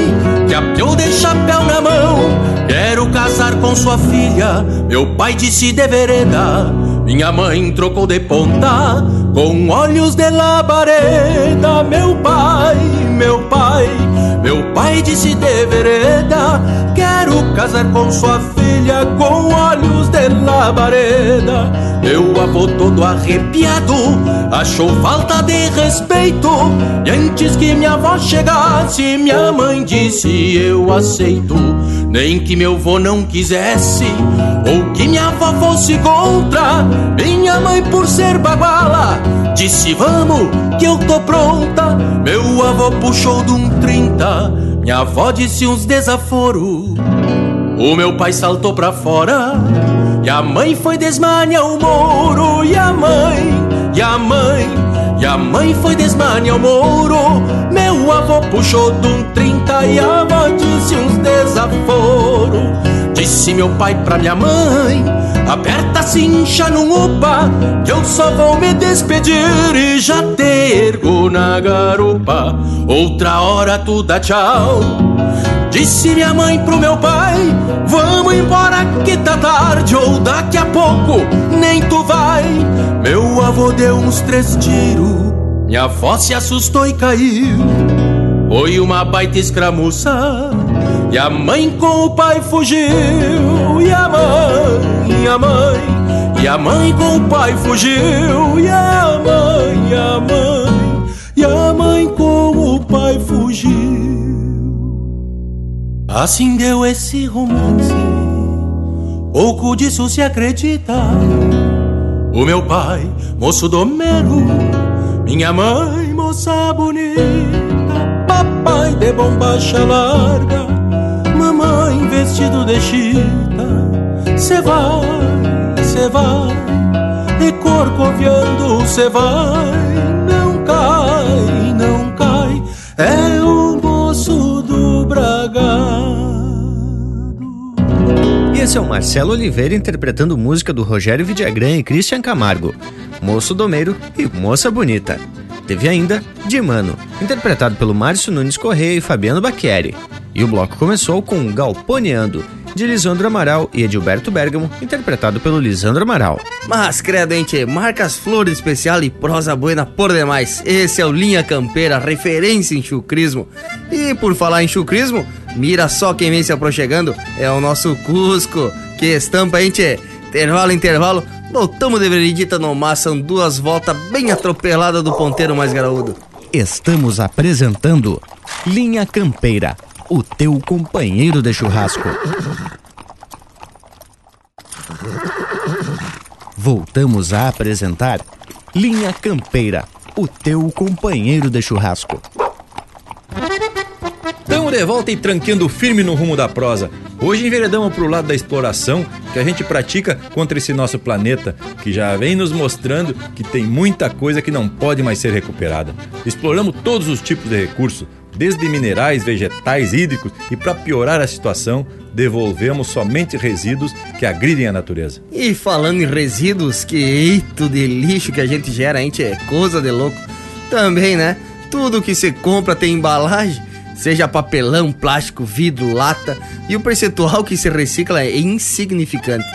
que apiou de chapéu na mão. Quero casar com sua filha, meu pai disse de vereda. Minha mãe trocou de ponta, com olhos de labareda. Meu pai, meu pai, meu pai disse de vereda. Quero casar com sua filha, com olhos de labareda. Meu avô todo arrepiado achou falta de respeito. E antes que minha avó chegasse, minha mãe disse: Eu aceito. Nem que meu avô não quisesse, avó fosse contra. Minha mãe, por ser baguala, disse: Vamos, que eu tô pronta. Meu avô puxou de um trinta, minha avó disse uns desaforos. O meu pai saltou pra fora e a mãe foi desmanhar o moro E a mãe, e a mãe, e a mãe foi desmanhar o moro Meu avô puxou de um trinta e a avó disse uns desaforo Disse meu pai pra minha mãe Aperta a cincha num upa Que eu só vou me despedir e já te ergo na garupa Outra hora tu dá tchau Disse minha mãe pro meu pai: Vamos embora que tá tarde, ou daqui a pouco nem tu vai. Meu avô deu uns três tiros, minha avó se assustou e caiu. Foi uma baita escramuça, e a mãe com o pai fugiu. E a mãe, e a mãe, e a mãe com o pai fugiu. E a mãe, e a mãe, e a mãe com o pai fugiu. Assim deu esse romance, pouco disso se acredita. O meu pai, moço domero, minha mãe, moça bonita, papai de bombacha larga, mamãe vestido de chita. Cê vai, cê vai, e corcoviando cê vai, não cai, não cai, é o moço do Braga. E esse é o Marcelo Oliveira interpretando música do Rogério Vidagrã e Christian Camargo, Moço Domeiro e Moça Bonita. Teve ainda De Mano, interpretado pelo Márcio Nunes Correia e Fabiano Bacchieri. E o bloco começou com Galponeando, de Lisandro Amaral e Edilberto Bergamo, interpretado pelo Lisandro Amaral. Mas, tchê? Marcas flores especial e prosa buena por demais. Esse é o Linha Campeira, referência em chucrismo. E por falar em chucrismo, mira só quem vem se aproximando, é o nosso Cusco. Que estampa, hein, tchê? Intervalo, intervalo, voltamos de veredita no mar, são duas voltas bem atropeladas do ponteiro mais graúdo. Estamos apresentando Linha Campeira, o teu companheiro de churrasco. Voltamos a apresentar Linha Campeira, o teu companheiro de churrasco. De volta e tranqueando firme no rumo da prosa. Hoje enveredamos pro lado da exploração que a gente pratica contra esse nosso planeta, que já vem nos mostrando que tem muita coisa que não pode mais ser recuperada. Exploramos todos os tipos de recursos, desde minerais, vegetais, hídricos, e para piorar a situação, devolvemos somente resíduos que agridem a natureza. E falando em resíduos, que eito de lixo que a gente gera, gente é coisa de louco. Também, né? Tudo que você compra tem embalagem, seja papelão, plástico, vidro, lata, e o percentual que se recicla é insignificante.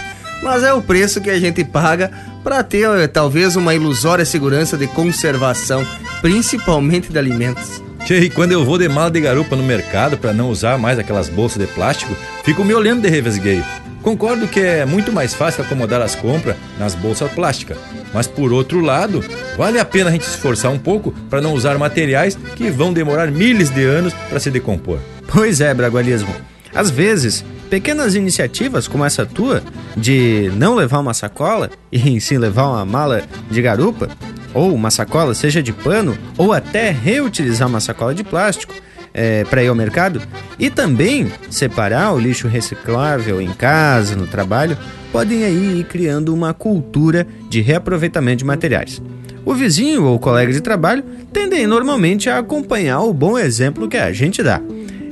Mas é o preço que a gente paga para ter eh, talvez uma ilusória segurança de conservação, principalmente de alimentos. E quando eu vou de mala de garupa no mercado para não usar mais aquelas bolsas de plástico, fico me olhando de revesgueio. Concordo que é muito mais fácil acomodar as compras nas bolsas plásticas, mas por outro lado, vale a pena a gente se esforçar um pouco para não usar materiais que vão demorar milhares de anos para se decompor. Pois é, Bragualismo. Às vezes, pequenas iniciativas como essa tua, de não levar uma sacola e sim levar uma mala de garupa, ou uma sacola, seja de pano, ou até reutilizar uma sacola de plástico é, para ir ao mercado, e também separar o lixo reciclável em casa, no trabalho, podem aí ir criando uma cultura de reaproveitamento de materiais. O vizinho ou colega de trabalho tendem normalmente a acompanhar o bom exemplo que a gente dá.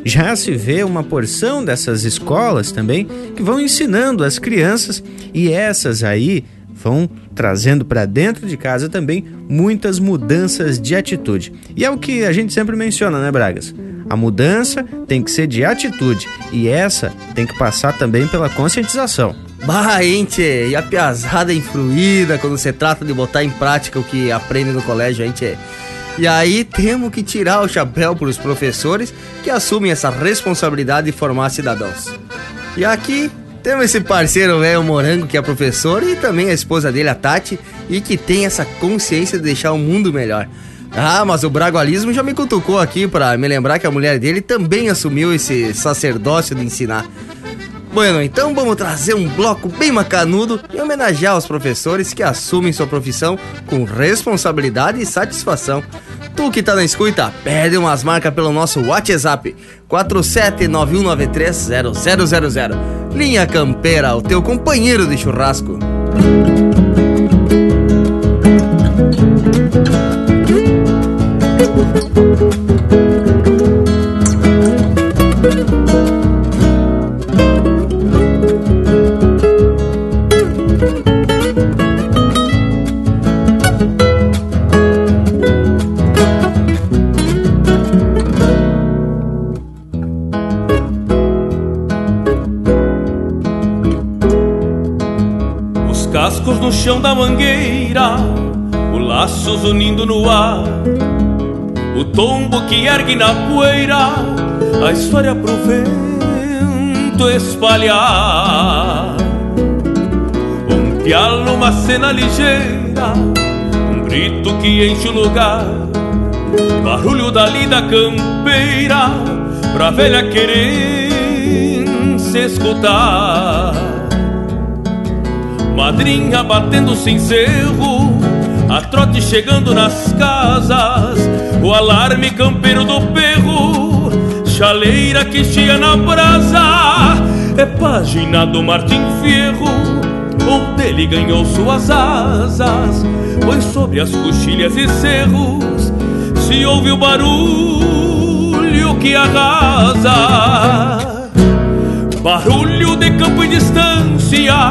Já se vê uma porção dessas escolas também que vão ensinando as crianças e essas aí vão trazendo para dentro de casa também muitas mudanças de atitude. E é o que a gente sempre menciona, né, Bragas? A mudança tem que ser de atitude e essa tem que passar também pela conscientização. Bah, hein, tchê? E a piazada influída quando se trata de botar em prática o que aprende no colégio, hein, tchê? E aí temos que tirar o chapéu para os professores que assumem essa responsabilidade de formar cidadãos. E aqui temos esse parceiro velho Morango que é professor e também a esposa dele, a Tati, e que tem essa consciência de deixar o mundo melhor. Ah, mas o bragualismo já me cutucou aqui para me lembrar que a mulher dele também assumiu esse sacerdócio de ensinar. Bueno, então vamos trazer um bloco bem macanudo e homenagear os professores que assumem sua profissão com responsabilidade e satisfação. Tu que tá na escuta, pede umas marcas pelo nosso WhatsApp 4791930000. Linha Campeira, o teu companheiro de churrasco. Da mangueira, o laços unindo no ar, o tombo que ergue na poeira, a história pro vento espalhar. Um pialo, uma cena ligeira, um grito que enche o lugar, barulho da lida campeira, pra velha querer se escutar. Madrinha batendo sem cerro, a trote chegando nas casas, o alarme campeiro do perro, chaleira que chia na brasa, é página do Martim Fierro, onde ele ganhou suas asas, pois sobre as coxilhas e cerros se ouve o barulho que arrasa. Barulho de campo e distância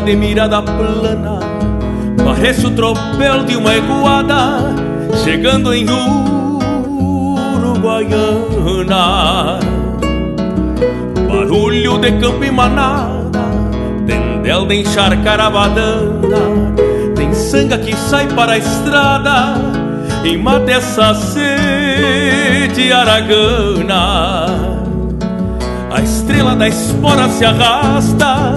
De mirada plana, parece o tropel de uma eguada chegando em Uruguaiana. Barulho de campo e manada, tendel de encharcar a badana, tem sanga que sai para a estrada e mata essa sede aragana. A estrela da espora se arrasta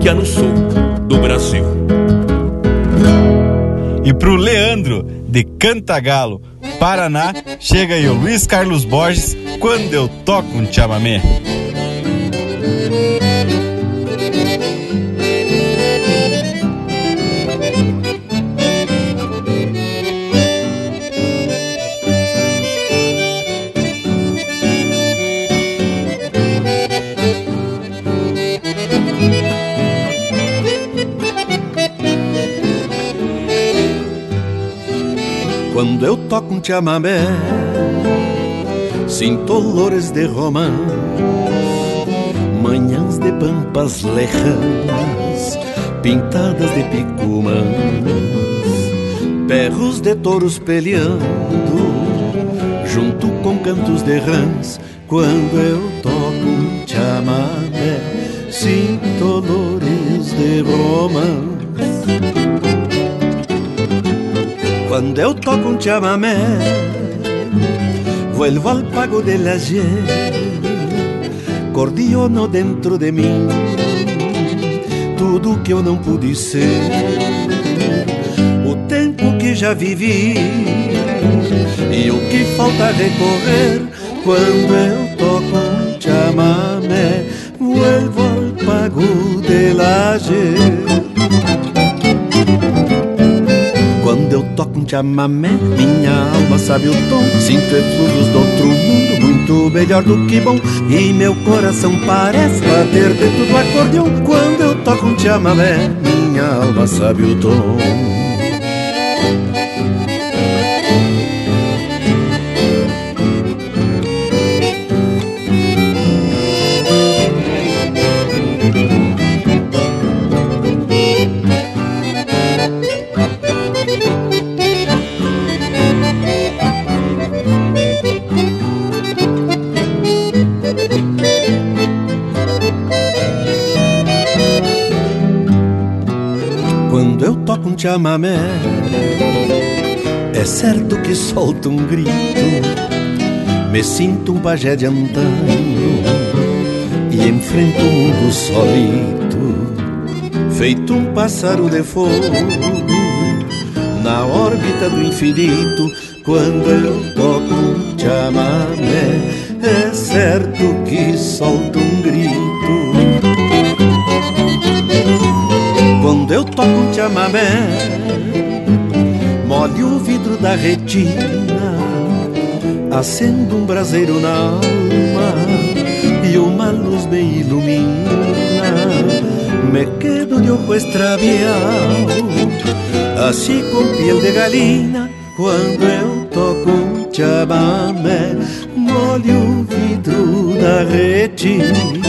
que há no sul do Brasil. E pro Leandro, de Cantagalo, Paraná, chega aí o Luiz Carlos Borges, quando eu toco um chamamé. Toco um chamamé Sinto olores de romance Manhãs de pampas lejanas Pintadas de picumãs Perros de touros peleando Junto com cantos de rãs Quando eu toco um chamamé Sinto olores de romance Cuando eu toco un chamamé, vuelvo al pago del ayer, cordiono dentro de mim, tudo que eu não pude ser, o tempo que já vivi e o que falta recorrer. Quando eu toco um chamamé, vuelvo al pago del ayer. Chamamé, minha alma sabe o tom. Sinto eflúvios do outro mundo, muito melhor do que bom. E meu coração parece bater dentro do acordeão. Quando eu toco um chamamé, minha alma sabe o tom. Chamamé, é certo que solto um grito. Me sinto um pajé de antanho e enfrento o mundo solito, feito um pássaro de fogo na órbita do infinito. Quando eu toco um chamamé, é certo que solto um grito. Chamamé, molho o vidro da retina, acendo um braseiro na alma e uma luz me ilumina. Me quedo de ojo extraviado, assim com piel de galina. Quando eu toco um chamamé, molho o vidro da retina.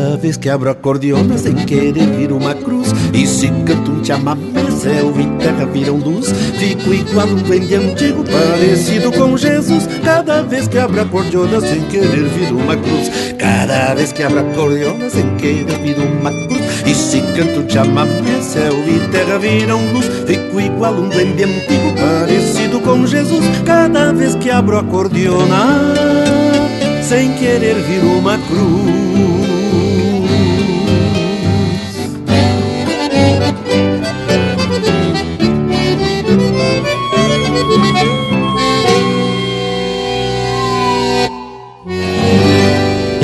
Cada vez que abro a cordiona sem querer vira uma cruz. E se canto um chamamé, céu e terra viram luz. Fico igual um duende antigo, parecido com Jesus. Cada vez que abro a cordiona sem querer vira uma cruz. Cada vez que abro a cordiona sem querer vira uma cruz. E se canto um chamamé, céu e terra viram luz. Fico igual um duende antigo, parecido com Jesus. Cada vez que abro a cordiona sem querer vir uma cruz.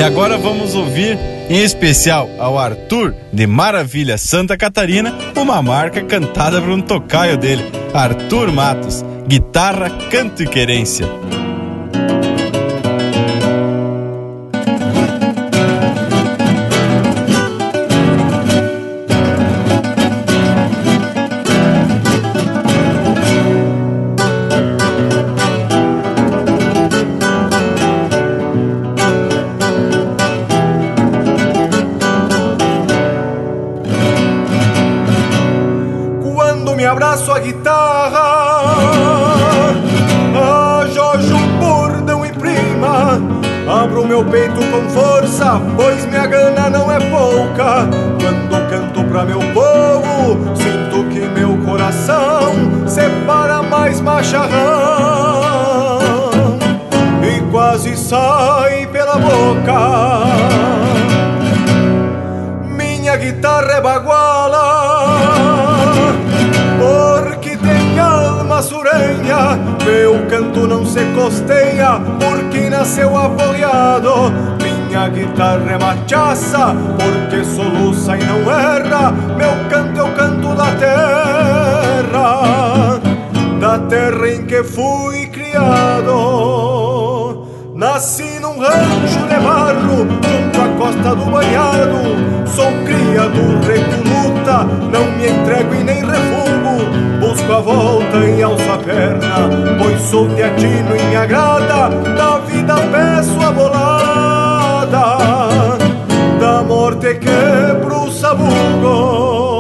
Agora vamos ouvir, em especial ao Arthur de Maravilha Santa Catarina, uma marca cantada por um tocaio dele, Arthur Matos, guitarra, canto e querência. Guitarra é baguala Porque tem alma surenha Meu canto não se costeia Porque nasceu apoiado Minha guitarra é machaça Porque soluça e não erra Meu canto é o canto da terra Da terra em que fui criado. Nasci num rancho de barro costa do banhado. Sou cria do recoluta, não me entrego e nem refugo. Busco a volta e alço a perna, pois sou teatino e me agrada. Da vida peço a bolada, da morte quebro o sabugo.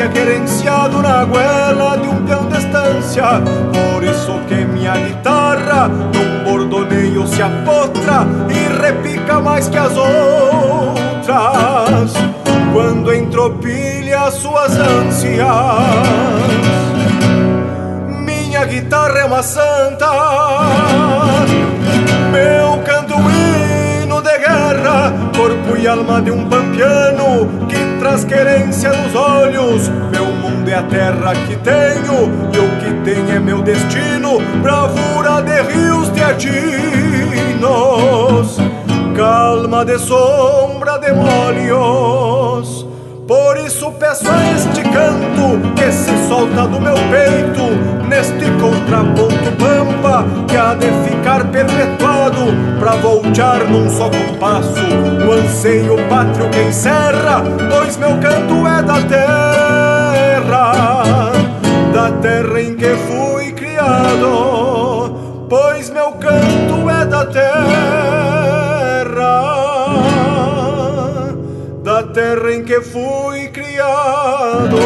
Assim fique querenciado na goela de um peão de estância. Por isso que minha guitarra num bordoneio se apotra e repica mais que as outras quando entropilha suas ânsias. Minha guitarra é uma santa, corpo e alma de um pampiano que traz querência nos olhos. Meu mundo é a terra que tenho, e o que tem é meu destino, bravura de rios teatinos, calma de sombra de molhos. Por isso peço a este canto que se solta do meu peito Neste contraponto pampa que há de ficar perpetuado Pra voltear num só compasso O anseio pátrio que encerra Pois meu canto é da terra Da terra em que fui criado Pois meu canto é da terra terra em que fui criado.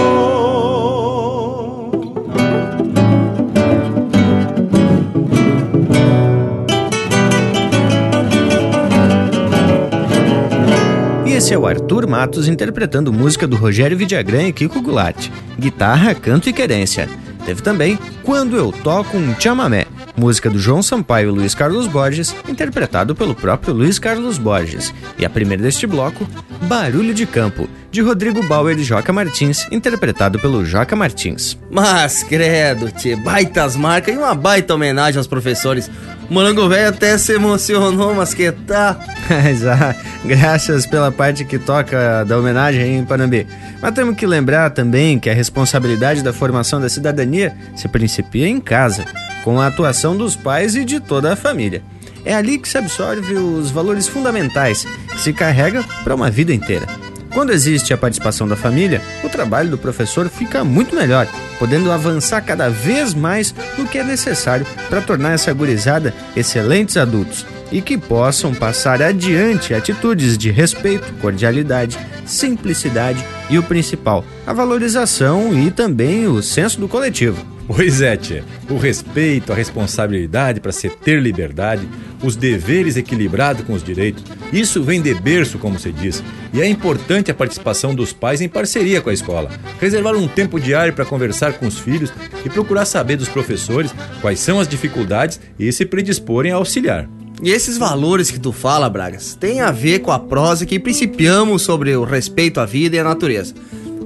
Esse é o Arthur Matos interpretando música do Rogério Vidagrã e Kiko Goulart. Guitarra, canto e querência. Teve também Quando Eu Toco um Chamamé, música do João Sampaio e Luiz Carlos Borges, interpretado pelo próprio Luiz Carlos Borges. E a primeira deste bloco, Barulho de Campo, de Rodrigo Bauer e Joca Martins, interpretado pelo Joca Martins. Mas, credo, tchê, baitas marcas e uma baita homenagem aos professores. O Morango Velho até se emocionou, mas que tá. Mas, ah, graças pela parte que toca da homenagem em Panambi. Mas temos que lembrar também que a responsabilidade da formação da cidadania se principia em casa, com a atuação dos pais e de toda a família. É ali que se absorve os valores fundamentais que se carrega para uma vida inteira. Quando existe a participação da família, o trabalho do professor fica muito melhor, podendo avançar cada vez mais no que é necessário para tornar essa gurizada excelentes adultos e que possam passar adiante atitudes de respeito, cordialidade, simplicidade e o principal, a valorização e também o senso do coletivo. Pois é, tia. O respeito, a responsabilidade para se ter liberdade, os deveres equilibrados com os direitos, isso vem de berço, como se diz. E é importante a participação dos pais em parceria com a escola. Reservar um tempo diário para conversar com os filhos e procurar saber dos professores quais são as dificuldades e se predisporem a auxiliar. E esses valores que tu fala, Bragas, tem a ver com a prosa que principiamos sobre o respeito à vida e à natureza.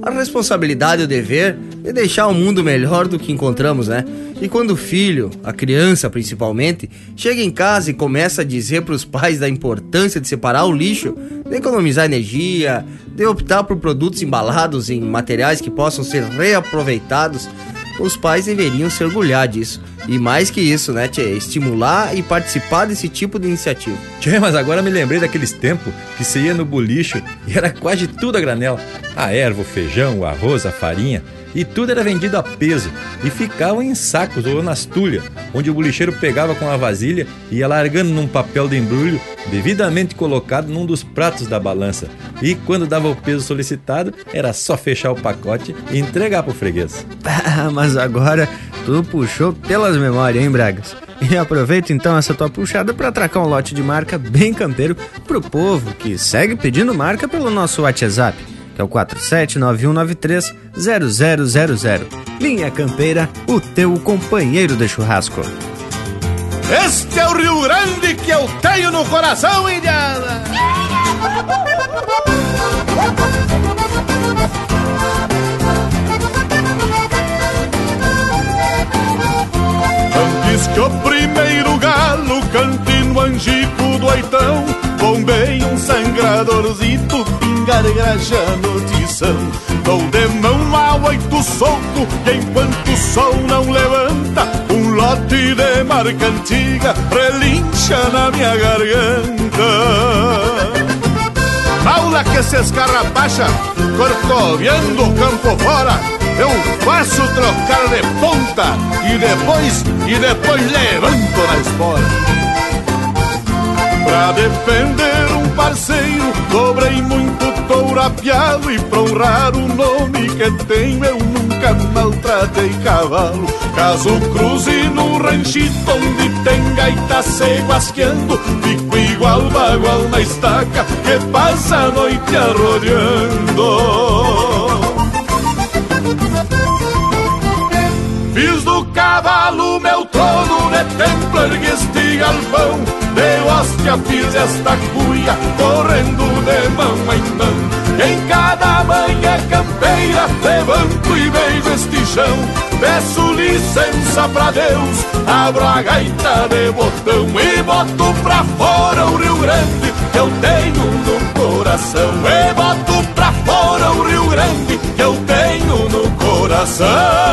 A responsabilidade e o dever de deixar o mundo melhor do que encontramos, né? E quando o filho, a criança principalmente, chega em casa e começa a dizer para os pais da importância de separar o lixo, de economizar energia, de optar por produtos embalados em materiais que possam ser reaproveitados, os pais deveriam se orgulhar disso. E mais que isso, né, tchê? Estimular e participar desse tipo de iniciativa. Tchê, mas agora me lembrei daqueles tempos que você ia no bolicho e era quase tudo a granela. A erva, o feijão, o arroz, a farinha. E tudo era vendido a peso e ficavam em sacos ou nas tulhas, onde o bolicheiro pegava com a vasilha e ia largando num papel de embrulho devidamente colocado num dos pratos da balança. E quando dava o peso solicitado, era só fechar o pacote e entregar pro freguês. Ah, mas agora tu puxou pelas memórias, hein, Bragas? E aproveita então essa tua puxada para atracar um lote de marca bem campeiro pro povo que segue pedindo marca pelo nosso WhatsApp, é o 4791930000. Linha Campeira, o teu companheiro de churrasco. Este é o Rio Grande que eu tenho no coração, Indiana! Antes que o primeiro galo cante no angico do oitão Bombei um sangradorzito, pingar graxa no tição Dou de mão a oito soco e enquanto o sol não levanta Um lote de marca antiga relincha na minha garganta Paula que se escarrapacha, corcoviando o campo fora eu faço trocar de ponta e depois, e depois levanto na espora. Pra defender um parceiro, dobrei muito touro apiado e pra honrar o nome que tenho, eu nunca maltratei cavalo. Caso cruze no ranchito onde tem gaita se guasqueando, fico igual bagual na estaca que passa a noite arrodeando. Fiz do cavalo meu trono de templo, ergue este galpão De hóstia fiz esta cuia, correndo de mão em mão. Em cada manhã campeira, levanto e beijo este chão. Peço licença pra Deus, abro a gaita de botão E boto pra fora o Rio Grande que eu tenho no coração. E boto pra fora o Rio Grande que eu tenho no coração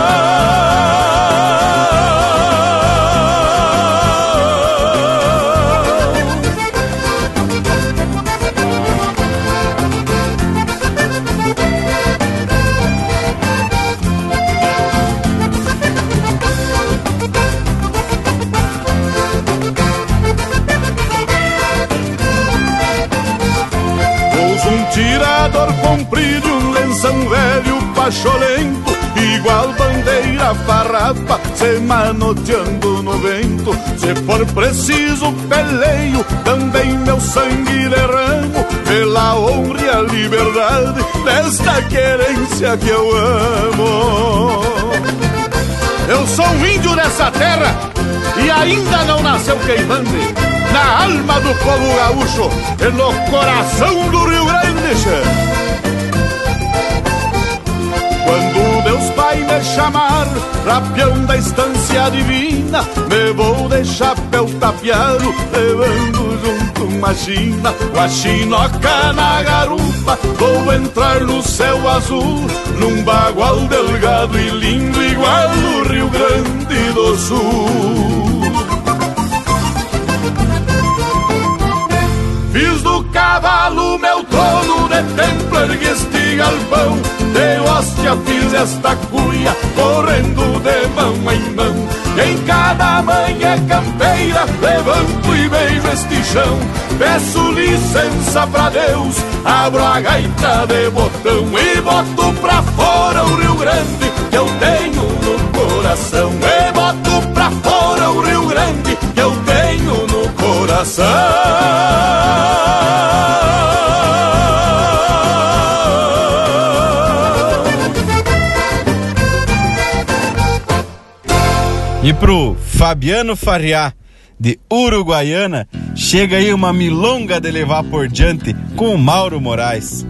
for preciso, peleio, também meu sangue derramo, pela honra e a liberdade desta querência que eu amo. Eu sou um índio nessa terra e ainda não nasceu queimante na alma do povo gaúcho e no coração do Rio Grande. Chamar, rapião da estância divina, me vou de chapéu tapeado, levando junto uma china, com a chinoca na garupa, vou entrar no céu azul, num bagual delgado e lindo, igual o Rio Grande do Sul. Fiz do cavalo meu trono de templo, ergue este galpão. De hóstia fiz esta correndo de mão em mão. E Em cada manhã campeira, levanto e beijo este chão. Peço licença pra Deus, abro a gaita de botão E boto pra fora o Rio Grande que eu tenho no coração. E boto pra fora o Rio Grande que eu tenho no coração E pro Fabiano Farriá, de Uruguaiana, chega aí uma milonga de levar por diante com o Mauro Moraes.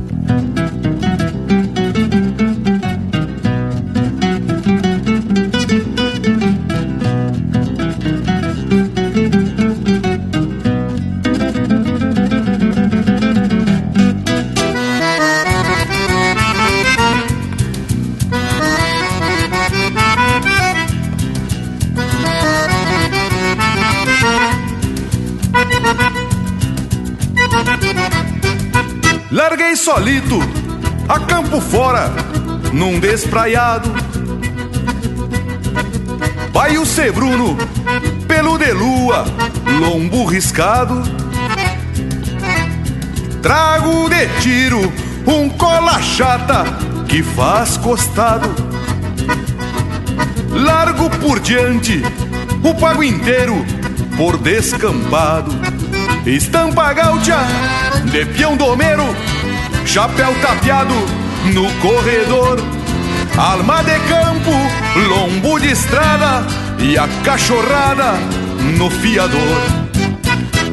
Solito, a campo fora, num despraiado. Vai o ser Bruno, pelo de lua, lombo riscado. Trago de tiro um cola chata que faz costado. Largo por diante o pago inteiro por descampado. Estampa gaúcha de peão domeiro, chapéu tapeado no corredor. Alma de campo, lombo de estrada e a cachorrada no fiador.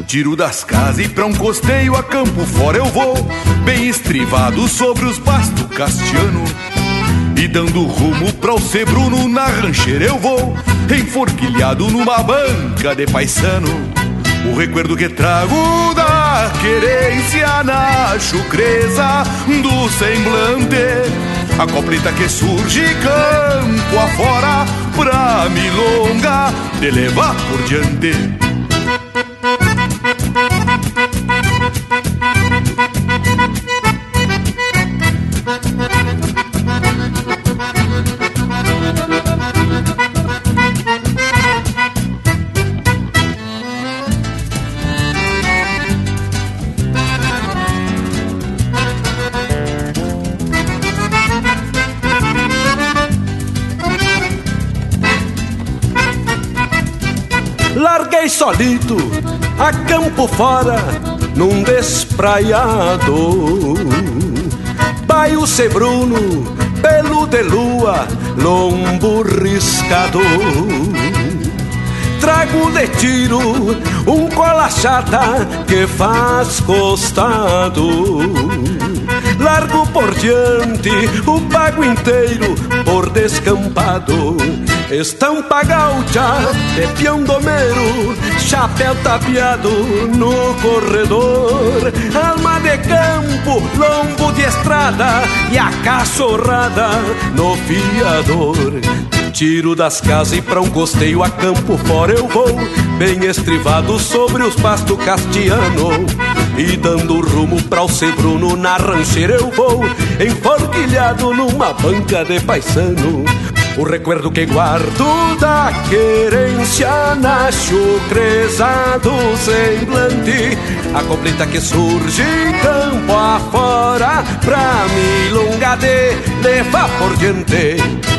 Tiro das casas e pra um costeio a campo fora eu vou, bem estrivado sobre os bastos castiano. E dando rumo pra o Sebruno na rancheira eu vou, enforquilhado numa banca de paisano. O recuerdo que trago da querência na chucreza do semblante. A coplita que surge campo afora pra milonga de levar por diante. Solito a campo fora num despraiado. Baio Sebruno, pelo de lua, lombo riscado. Trago de tiro um cola chata que faz costado. Largo por diante o pago inteiro por descampado. Estampa gaúcha de peão domeiro, chapéu tapeado no corredor, alma de campo, lombo de estrada e a cachorrada no fiador. Tiro das casas e pra um costeio a campo fora eu vou, bem estrivado sobre os pastos castiano. E dando rumo pra o Sebruno na rancheira eu vou, enforquilhado numa banca de paisano. O recuerdo que guardo da querência na chucreza do semblante. A completa que surge campo afora Pra milonga de levar por diante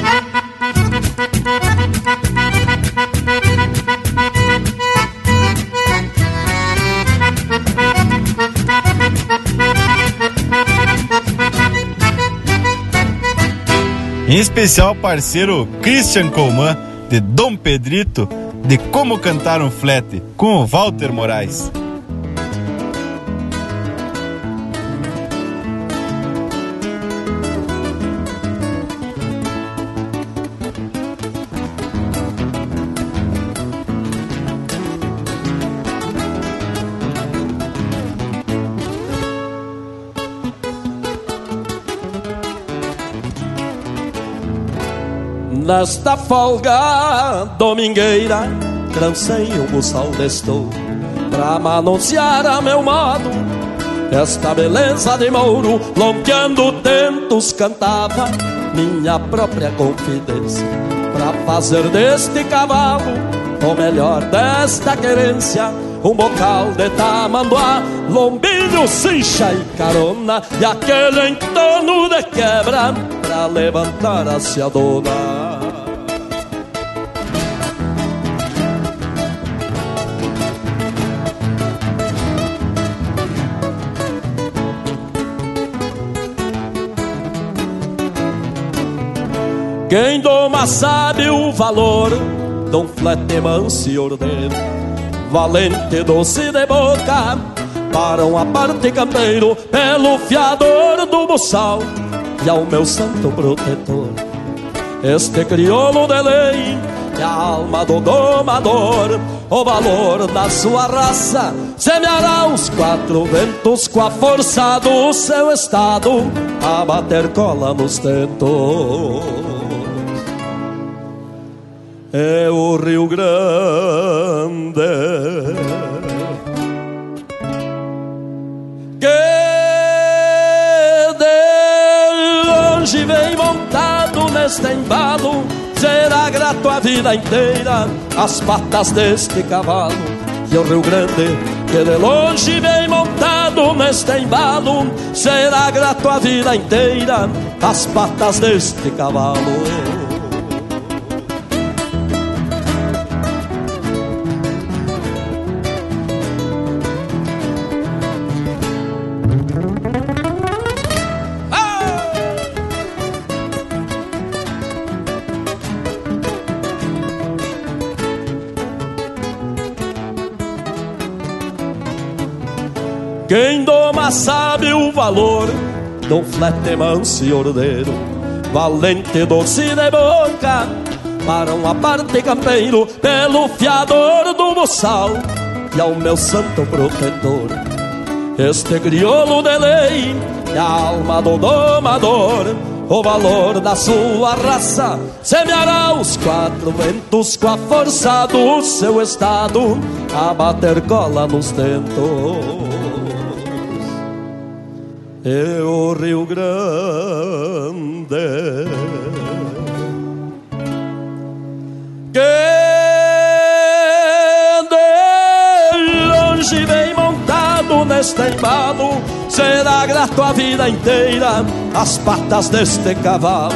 Em especial parceiro Christian Colman, de Dom Pedrito, de Como Cantar um Flete, com o Walter Moraes. Nesta folga domingueira, trancei um buçal destou Pra manunciar a meu modo Esta beleza de mouro, longeando tentos cantava Minha própria confidência Pra fazer deste cavalo O melhor desta querência um bocal de tamanduá, lombilho, cincha e carona, e aquele entorno de quebra pra levantar a dona. Quem doma sabe o valor manso e ordeno valente doce de boca para um aparte campeiro pelo fiador do buçal e ao meu santo protetor. Este crioulo de lei e a alma do domador o valor da sua raça semeará os quatro ventos com a força do seu estado a bater cola nos tentos é o Rio Grande. Que de longe vem montado neste embalo, será grato a vida inteira as patas deste cavalo. E o Rio Grande, que de longe vem montado neste embalo, será grato a vida inteira as patas deste cavalo. Quem doma sabe o valor do flete manso e ordeiro, valente doce de boca, para uma parte campeiro, pelo fiador do moçal e ao meu santo protetor. Este crioulo de lei é a alma do domador, o valor da sua raça semeará os quatro ventos com a força do seu estado a bater cola nos dentos é o Rio Grande. Que de longe vem montado neste embalo, será grato a vida inteira as patas deste cavalo.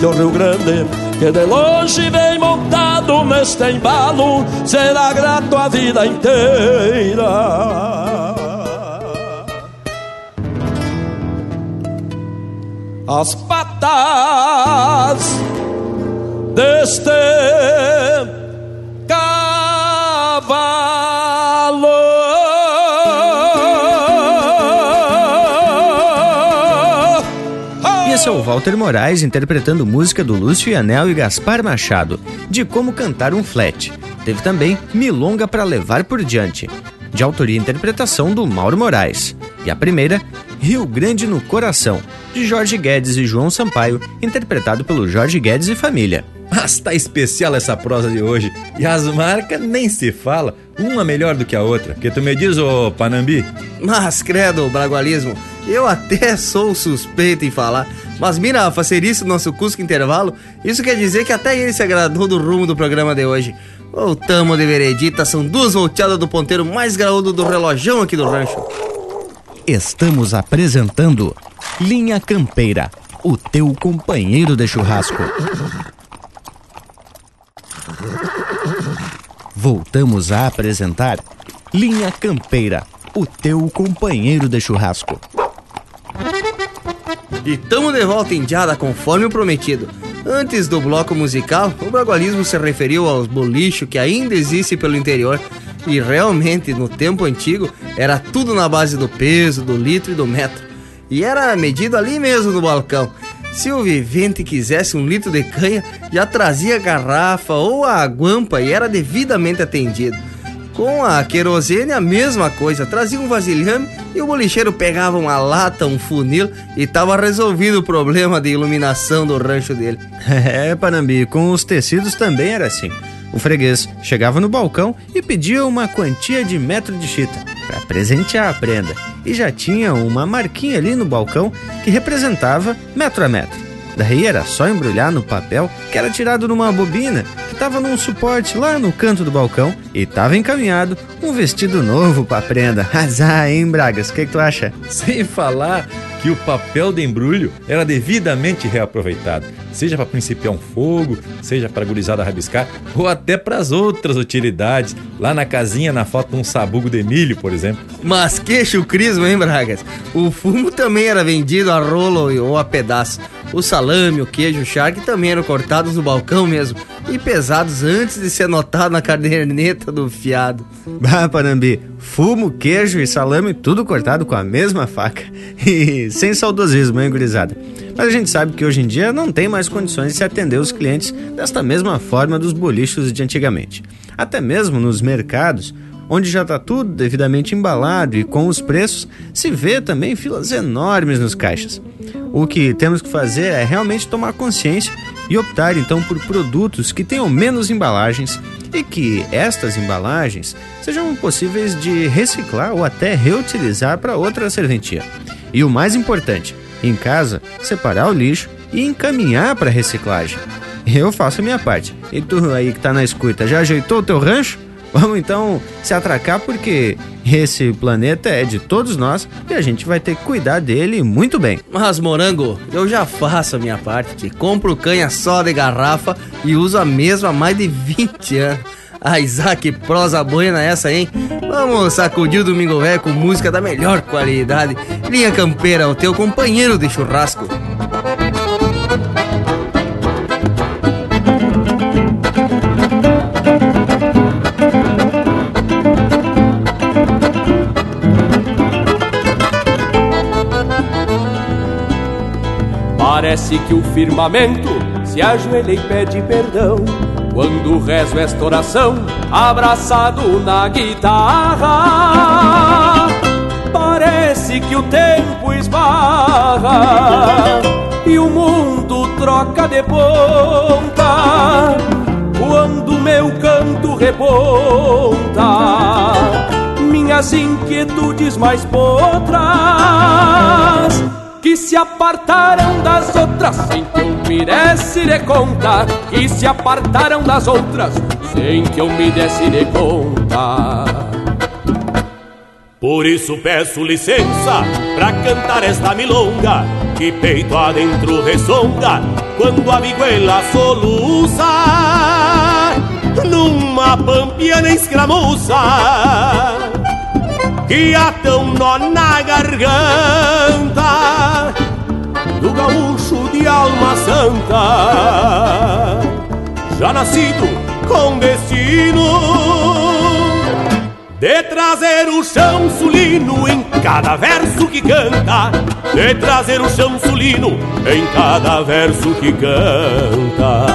E o Rio Grande, que de longe vem montado neste embalo, será grato a vida inteira. As patas deste cavalo. Esse é o Walter Moraes interpretando música do Lúcio Anel e Gaspar Machado, de Como Cantar um Flat. Teve também Milonga para Levar por Diante, de autoria e interpretação do Mauro Moraes. E a primeira, Rio Grande no Coração, de Jorge Guedes e João Sampaio, interpretado pelo Jorge Guedes e família. Mas tá especial essa prosa de hoje. E as marcas nem se fala, uma melhor do que a outra. Que tu me diz, ô Panambi? Mas, credo, bragualismo, eu até sou suspeito em falar. Mas mira, a facerice do nosso Cusco Intervalo, isso quer dizer que até ele se agradou do rumo do programa de hoje. Voltamos de veredita, são duas volteadas do ponteiro mais graúdo do relojão aqui do rancho. Estamos apresentando Linha Campeira, o teu companheiro de churrasco. Voltamos a apresentar Linha Campeira, o teu companheiro de churrasco. E tamo de volta em Diada conforme o prometido. Antes do bloco musical, o bragualismo se referiu aos bolichos que ainda existem pelo interior. E realmente, no tempo antigo, era tudo na base do peso, do litro e do metro. E era medido ali mesmo no balcão. Se o vivente quisesse um litro de canha, já trazia a garrafa ou a guampa e era devidamente atendido. Com a querosene, a mesma coisa. Trazia um vasilhame e o bolicheiro pegava uma lata, um funil e tava resolvido o problema de iluminação do rancho dele. É, Panambi, com os tecidos também era assim. O freguês chegava no balcão e pedia uma quantia de metro de chita para presentear a prenda. E já tinha uma marquinha ali no balcão que representava metro a metro. Daí era só embrulhar no papel que era tirado numa bobina que estava num suporte lá no canto do balcão e estava encaminhado um vestido novo para prenda. Azar, hein, Bragas? O que, que tu acha? Sem falar que o papel de embrulho era devidamente reaproveitado, seja para principiar um fogo, seja para gurizada rabiscar, ou até para as outras utilidades. Lá na casinha, na foto, um sabugo de milho, por exemplo. Mas que chucrismo, hein, Bragas? O fumo também era vendido a rolo ou a pedaço. O salame, o queijo, o charque também eram cortados no balcão mesmo e pesados antes de ser notado na caderneta do fiado. Bah, Panambi, fumo, queijo e salame tudo cortado com a mesma faca. E sem saudosismo, hein, gurizada? Mas a gente sabe que hoje em dia não tem mais condições de se atender os clientes desta mesma forma dos bolichos de antigamente. Até mesmo nos mercados, onde já está tudo devidamente embalado e com os preços, se vê também filas enormes nos caixas. O que temos que fazer é realmente tomar consciência e optar então por produtos que tenham menos embalagens e que estas embalagens sejam possíveis de reciclar ou até reutilizar para outra serventia. E o mais importante, em casa, separar o lixo e encaminhar para reciclagem. Eu faço a minha parte. E tu aí que tá na escuta, já ajeitou o teu rancho? Vamos então se atracar porque esse planeta é de todos nós e a gente vai ter que cuidar dele muito bem. Mas, Morango, eu já faço a minha parte. Compro canha só de garrafa e uso a mesma há mais de 20 anos. Ah, Isaac, prosa buena essa, hein? Vamos sacudir o Domingo Velho com música da melhor qualidade. Linha Campeira, o teu companheiro de churrasco. Parece que o firmamento se ajoelha e pede perdão quando rezo esta oração abraçado na guitarra. Parece que o tempo esbarra e o mundo troca de ponta quando meu canto reponta minhas inquietudes mais potras que se apartaram das outras sem que eu me desse de conta, que se apartaram das outras sem que eu me desse de conta. Por isso peço licença pra cantar esta milonga que peito adentro ressonga quando a viguela soluça numa pampiana escramuça que um nó na garganta gaúcho de alma santa, já nascido com destino de trazer o chão sulino em cada verso que canta, de trazer o chão sulino em cada verso que canta.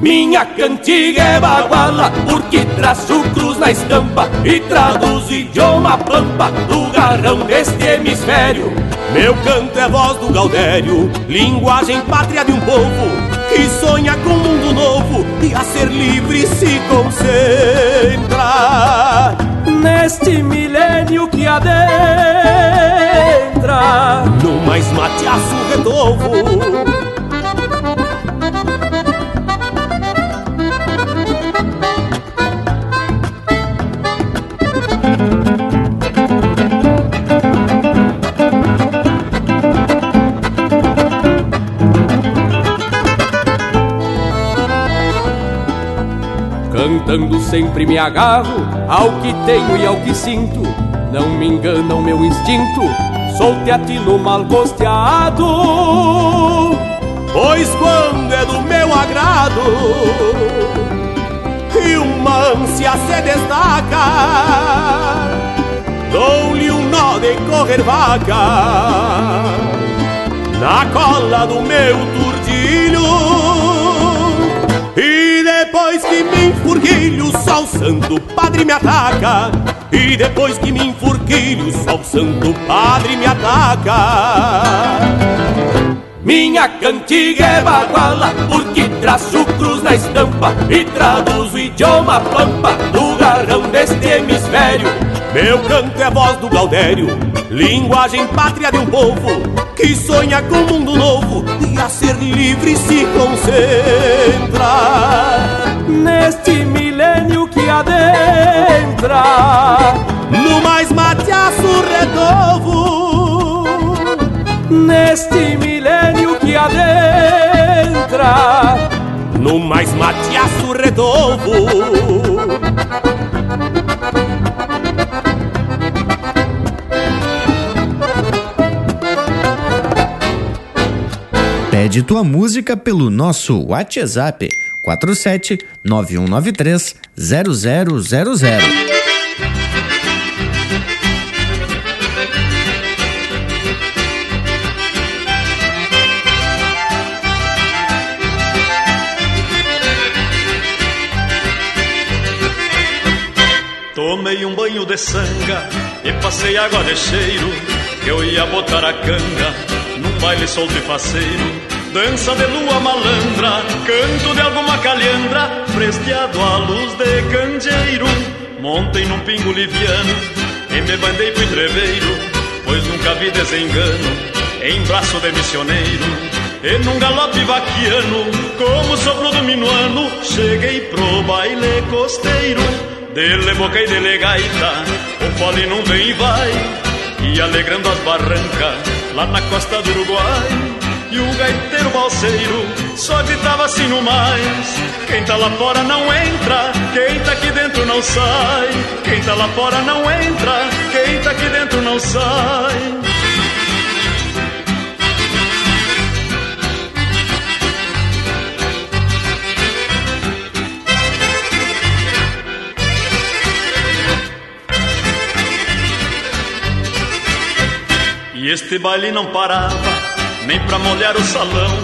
Minha cantiga é baguala, porque traço cruz na estampa e traduz idioma pampa do garrão deste hemisfério. Meu canto é voz do Gaudério, linguagem pátria de um povo que sonha com um mundo novo e a ser livre se concentra. Neste milênio que adentra, no mais mateaço redovo. Cantando sempre me agarro ao que tenho e ao que sinto. Não me engana o meu instinto, sou teatino mal gosteado. Pois quando é do meu agrado e uma ânsia se destaca, dou-lhe um nó de correr vaca na cola do meu turdilho. Depois que me enfurquilho, só o santo padre me ataca. E depois que me enfurquilho, só o santo padre me ataca. Minha cantiga é baguala, porque traço cruz na estampa e traduz o idioma pampa do garrão deste hemisfério. Meu canto é voz do Gaudério, linguagem pátria de um povo que sonha com um mundo novo e a ser livre se concentra. Neste milênio que adentra, no mais mateaço redovo. Neste milênio que adentra, no mais mateaço redovo. Pede tua música pelo nosso WhatsApp 47 9193 0000. Tomei um banho de sanga e passei água de cheiro eu ia botar a canga num baile solto e faceiro Dança de lua malandra, canto de alguma calhandra Presteado à luz de candeeiro Montei num pingo liviano e me bandei pro entreveiro Pois nunca vi desengano em braço de missioneiro. E num galope vaquiano, como sopro do minuano, cheguei pro baile costeiro. Dele boca e dele gaita, o fole não vem e vai, e alegrando as barrancas, lá na costa do Uruguai. E o gaiteiro balseiro só gritava assim no mais. Quem tá lá fora não entra, quem tá aqui dentro não sai. Quem tá lá fora não entra, quem tá aqui dentro não sai. E este baile não parava nem pra molhar o salão.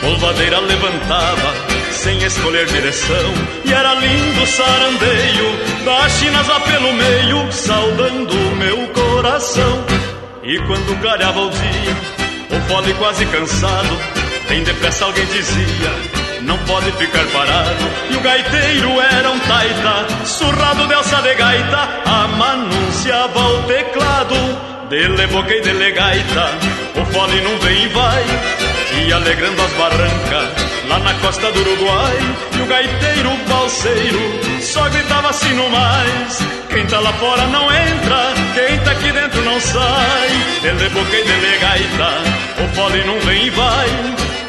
Polvadeira levantava, sem escolher direção. E era lindo o sarandeio, das chinas lá pelo meio, saudando o meu coração. E quando clareava o dia, o fole quase cansado, bem depressa alguém dizia. Não pode ficar parado E o gaiteiro era um taita Surrado de alça de gaita Amanunciava o teclado Dele boca e dele gaita, o fole não vem e vai, e alegrando as barrancas, lá na costa do Uruguai, e o gaiteiro balseiro só gritava assim no mais, quem tá lá fora não entra, quem tá aqui dentro não sai, dele boca e dele gaita, o fole não vem e vai,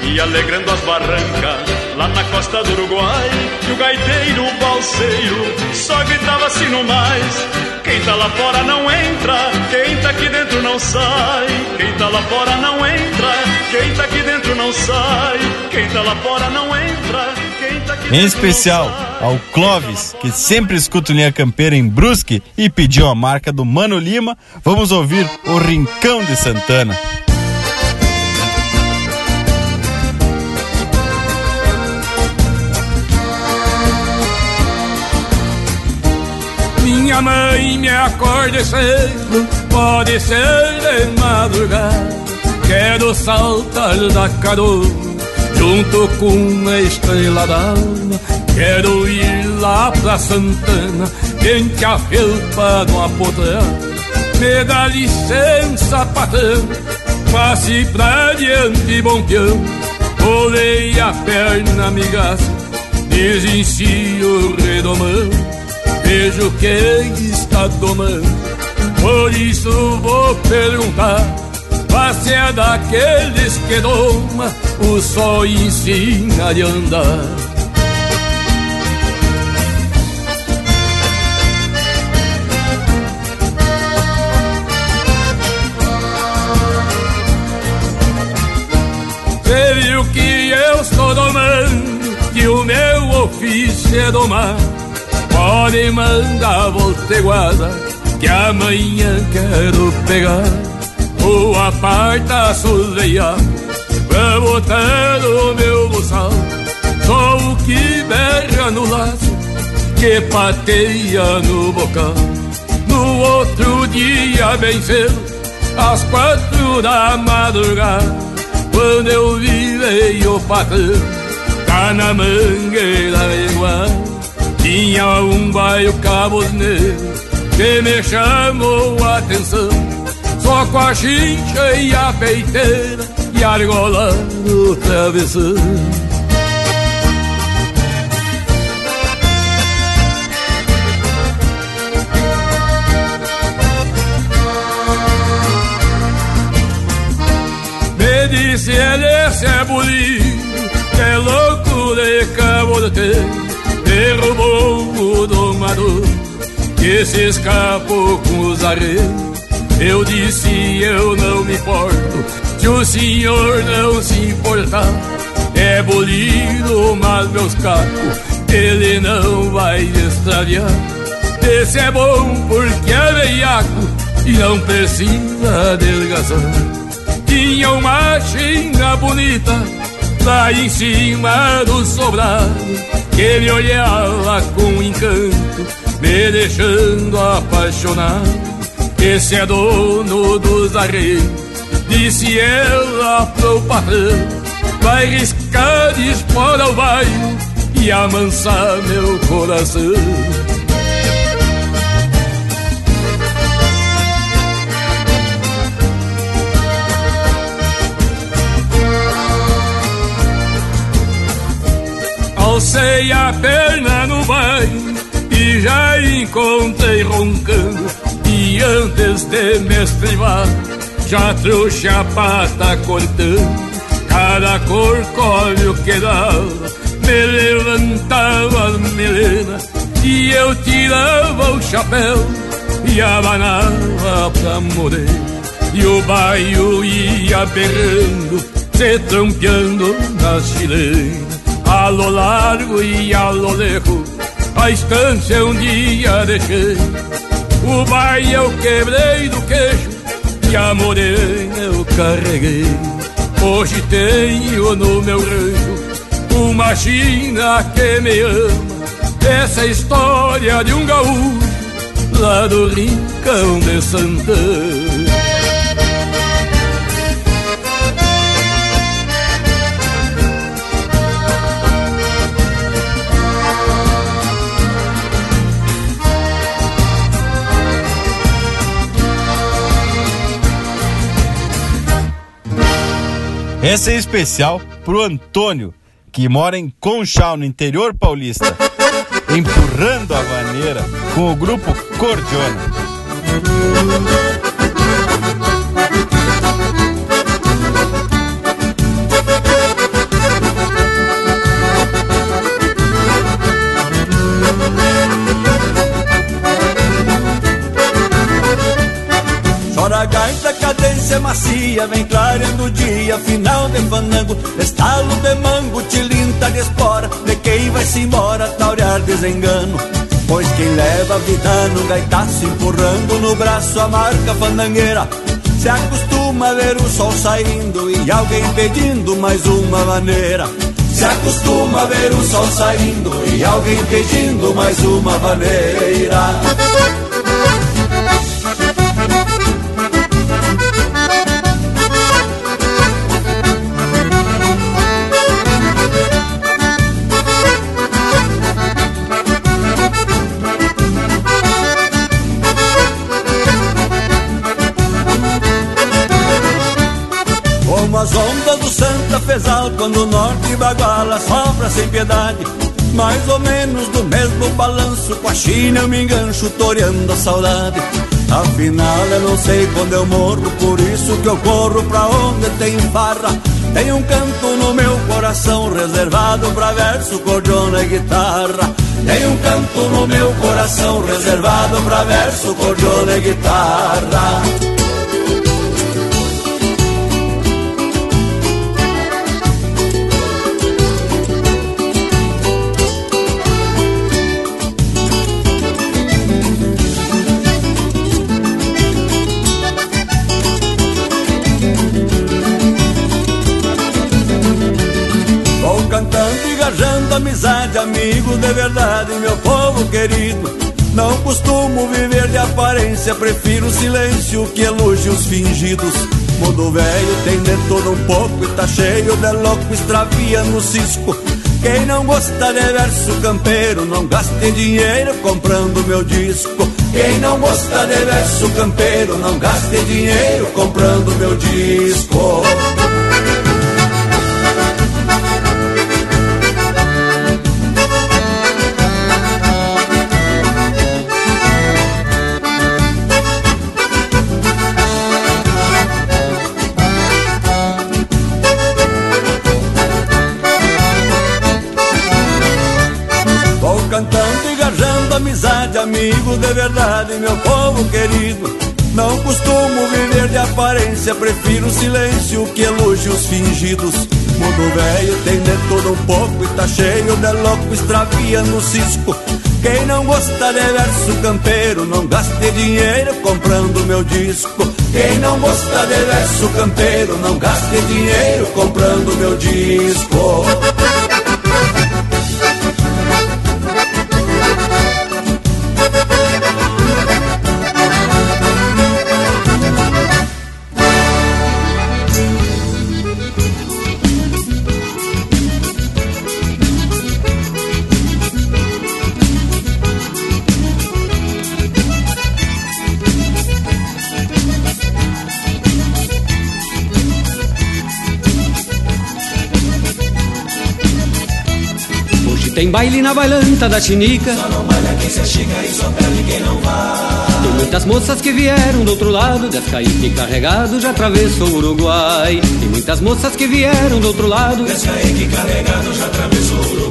e alegrando as barrancas, lá na costa do Uruguai. E o gaiteiro, o balseiro, só gritava assim no mais: Quem tá lá fora não entra, quem tá aqui dentro não sai. Quem tá lá fora não entra, quem tá aqui dentro não sai. Quem tá lá fora não entra, quem tá aqui Em especial ao Clóvis, que sempre escuta Linha Campeira em Brusque e pediu a marca do Mano Lima, vamos ouvir o Rincão de Santana. Minha mãe me acorde cedo, pode ser de madrugada. Quero saltar da carona, junto com a estrela d'alma. Quero ir lá pra Santana, quente a felpa numa potrada. Me dá licença, patrão, passe pra diante, bom peão. Olhei a perna, amigas, desencio o redomão. Vejo quem está tomando, por isso vou perguntar. Você é daqueles que doma, o sol ensina de andar. Viu que eu estou domando, que o meu ofício é domar. Pode mandar volteguada Que amanhã quero pegar. O aparta soleia Pra botar no meu bolsal Só o que berra no laço Que pateia no bocal. No outro dia bem cedo Às quatro da madrugada Quando eu vi veio o patrão Tá na mangueira tinha um baio cabosneiro que me chamou a atenção. Só com a chincha e a peiteira e argola no travessão Me disse ele, esse é bonito, é louco de cabo de ter derrubou o domador que se escapou com os arreios. Eu disse eu não me importo se o senhor não se importar. É bolido, mas meus cacos ele não vai extraviar. Esse é bom porque é veiaco e não precisa delgaçar. Tinha uma china bonita lá em cima do sobrado que me olhava com encanto, me deixando apaixonado. Esse é dono dos arreios, disse ela pro patrão. Vai riscar de espora o bairro e amansar meu coração. Alcei a perna no baile e já encontrei roncando. E antes de me estribar, já trouxe a pata cortando. Cada corcólio que dava, me levantava a melena e eu tirava o chapéu e abanava pra morrer. E o baio ia berrando, se trampeando na chilena. A lo largo e a lo a estância um dia deixei. O baio eu quebrei do queixo e a morena eu carreguei. Hoje tenho no meu rancho uma china que me ama. Essa história de um gaúcho lá do rincão de Santana. Essa é especial pro Antônio, que mora em Conchal, no interior paulista, empurrando a vaneira com o grupo Cordiona. Chora gaita, cadência macia, vem clareando o dia, final de fandango, estalo de mango, tilinta de espora, de quem vai-se embora, taurear desengano. Pois quem leva a vida no gaitaço, empurrando no braço a marca fandangueira, se acostuma a ver o sol saindo e alguém pedindo mais uma maneira. Se acostuma a ver o sol saindo e alguém pedindo mais uma maneira. Baguala sopra sem piedade. Mais ou menos do mesmo balanço Com a China eu me engancho toreando a saudade. Afinal eu não sei quando eu morro Por isso que eu corro pra onde tem farra. Tem um canto no meu coração Reservado pra verso, cordiona e guitarra. Tem um canto no meu coração Reservado pra verso, cordiona e guitarra de aparência, prefiro o silêncio que elogios fingidos. Mundo velho tem de todo um pouco e tá cheio de louco, extravia no cisco. Quem não gosta de verso campeiro, não gaste dinheiro comprando meu disco. Quem não gosta de verso campeiro, não gaste dinheiro comprando meu disco. Povo querido. Não costumo viver de aparência, prefiro silêncio que elogios fingidos. Mundo velho tem de todo um pouco e tá cheio de louco, extravia no cisco. Quem não gosta de verso campeiro, não gaste dinheiro comprando meu disco. Quem não gosta de verso campeiro, não gaste dinheiro comprando meu disco. Tem baile na bailanta da chinica. Só não baila quem se achica e só perde quem não vai. Tem muitas moças que vieram do outro lado, descaíque carregado já atravessou o Uruguai. Tem muitas moças que vieram do outro lado, descaíque carregado já atravessou o Uruguai.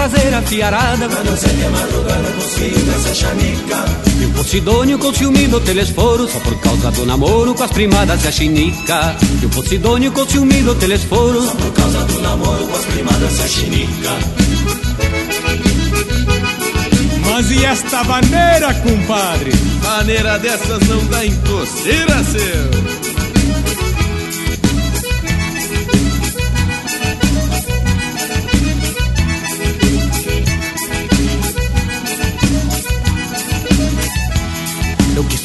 Filha vai trazer a fiarada Pra não ser a madrugada consiga essa chanica E o Posidônio com ciúme do telesforo Só por causa do namoro com as primadas e a chinica E o Posidônio com ciúme do telesforo Só por causa do namoro com as primadas e a chinica Mas e esta maneira, compadre? Maneira dessas não dá em coceira, seu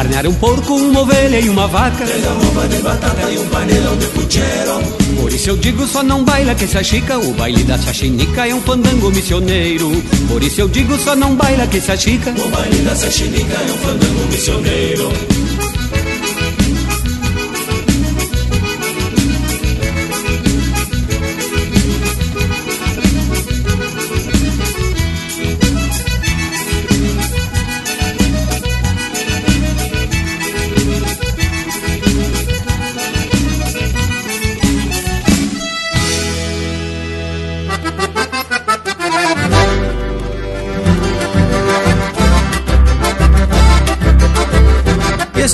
Carnear um porco, uma ovelha e uma vaca. Três arroba de batata e um panelão de puchero Por isso eu digo só não baila que se achica O baile da sachinica é um fandango missioneiro Por isso eu digo só não baila que se achica O baile da sachinica é um fandango missioneiro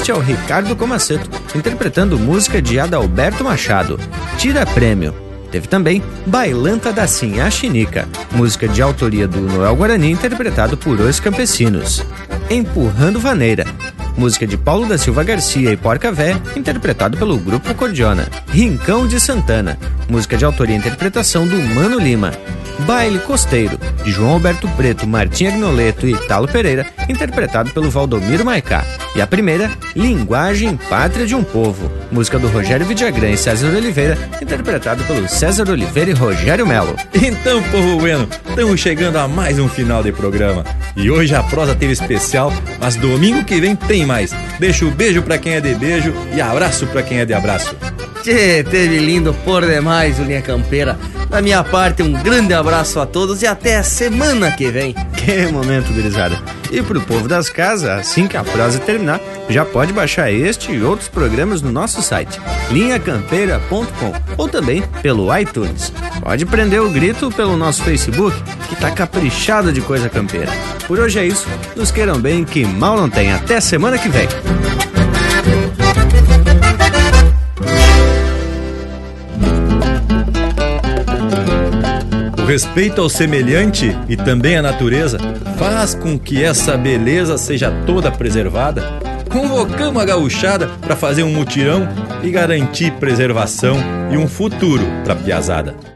Este é o Ricardo Comaceto, interpretando música de Adalberto Machado, Tira Prêmio. Teve também Bailanta da Sinha Chinica, música de autoria do Noel Guarani, interpretado por Os Campesinos. Empurrando Vaneira, música de Paulo da Silva Garcia e Porca Vé, interpretado pelo Grupo Cordiona. Rincão de Santana, música de autoria e interpretação do Mano Lima. Baile Costeiro, de João Alberto Preto, Martim Agnoleto e Italo Pereira, interpretado pelo Valdomiro Maicá. E a primeira, Linguagem Pátria de um Povo, música do Rogério Vidagrã e César Oliveira, interpretado pelo César Oliveira e Rogério Melo. Então, povo bueno, estamos chegando a mais um final de programa. E hoje a prosa teve especial, mas domingo que vem tem mais. Deixo o beijo para quem é de beijo e abraço para quem é de abraço. Tchê, teve lindo por demais, Linha Campeira. Da minha parte, um grande abraço a todos e até semana que vem. Que momento, gurizada. E pro povo das casas, assim que a prosa terminar, já pode baixar este e outros programas no nosso site, linhacampeira.com ou também pelo iTunes. Pode prender o grito pelo nosso Facebook, que tá caprichado de coisa campeira. Por hoje é isso, nos queiram bem, que mal não tem. Até semana que vem. Respeito ao semelhante e também à natureza faz com que essa beleza seja toda preservada. Convocamos a gauchada para fazer um mutirão e garantir preservação e um futuro para a piazada.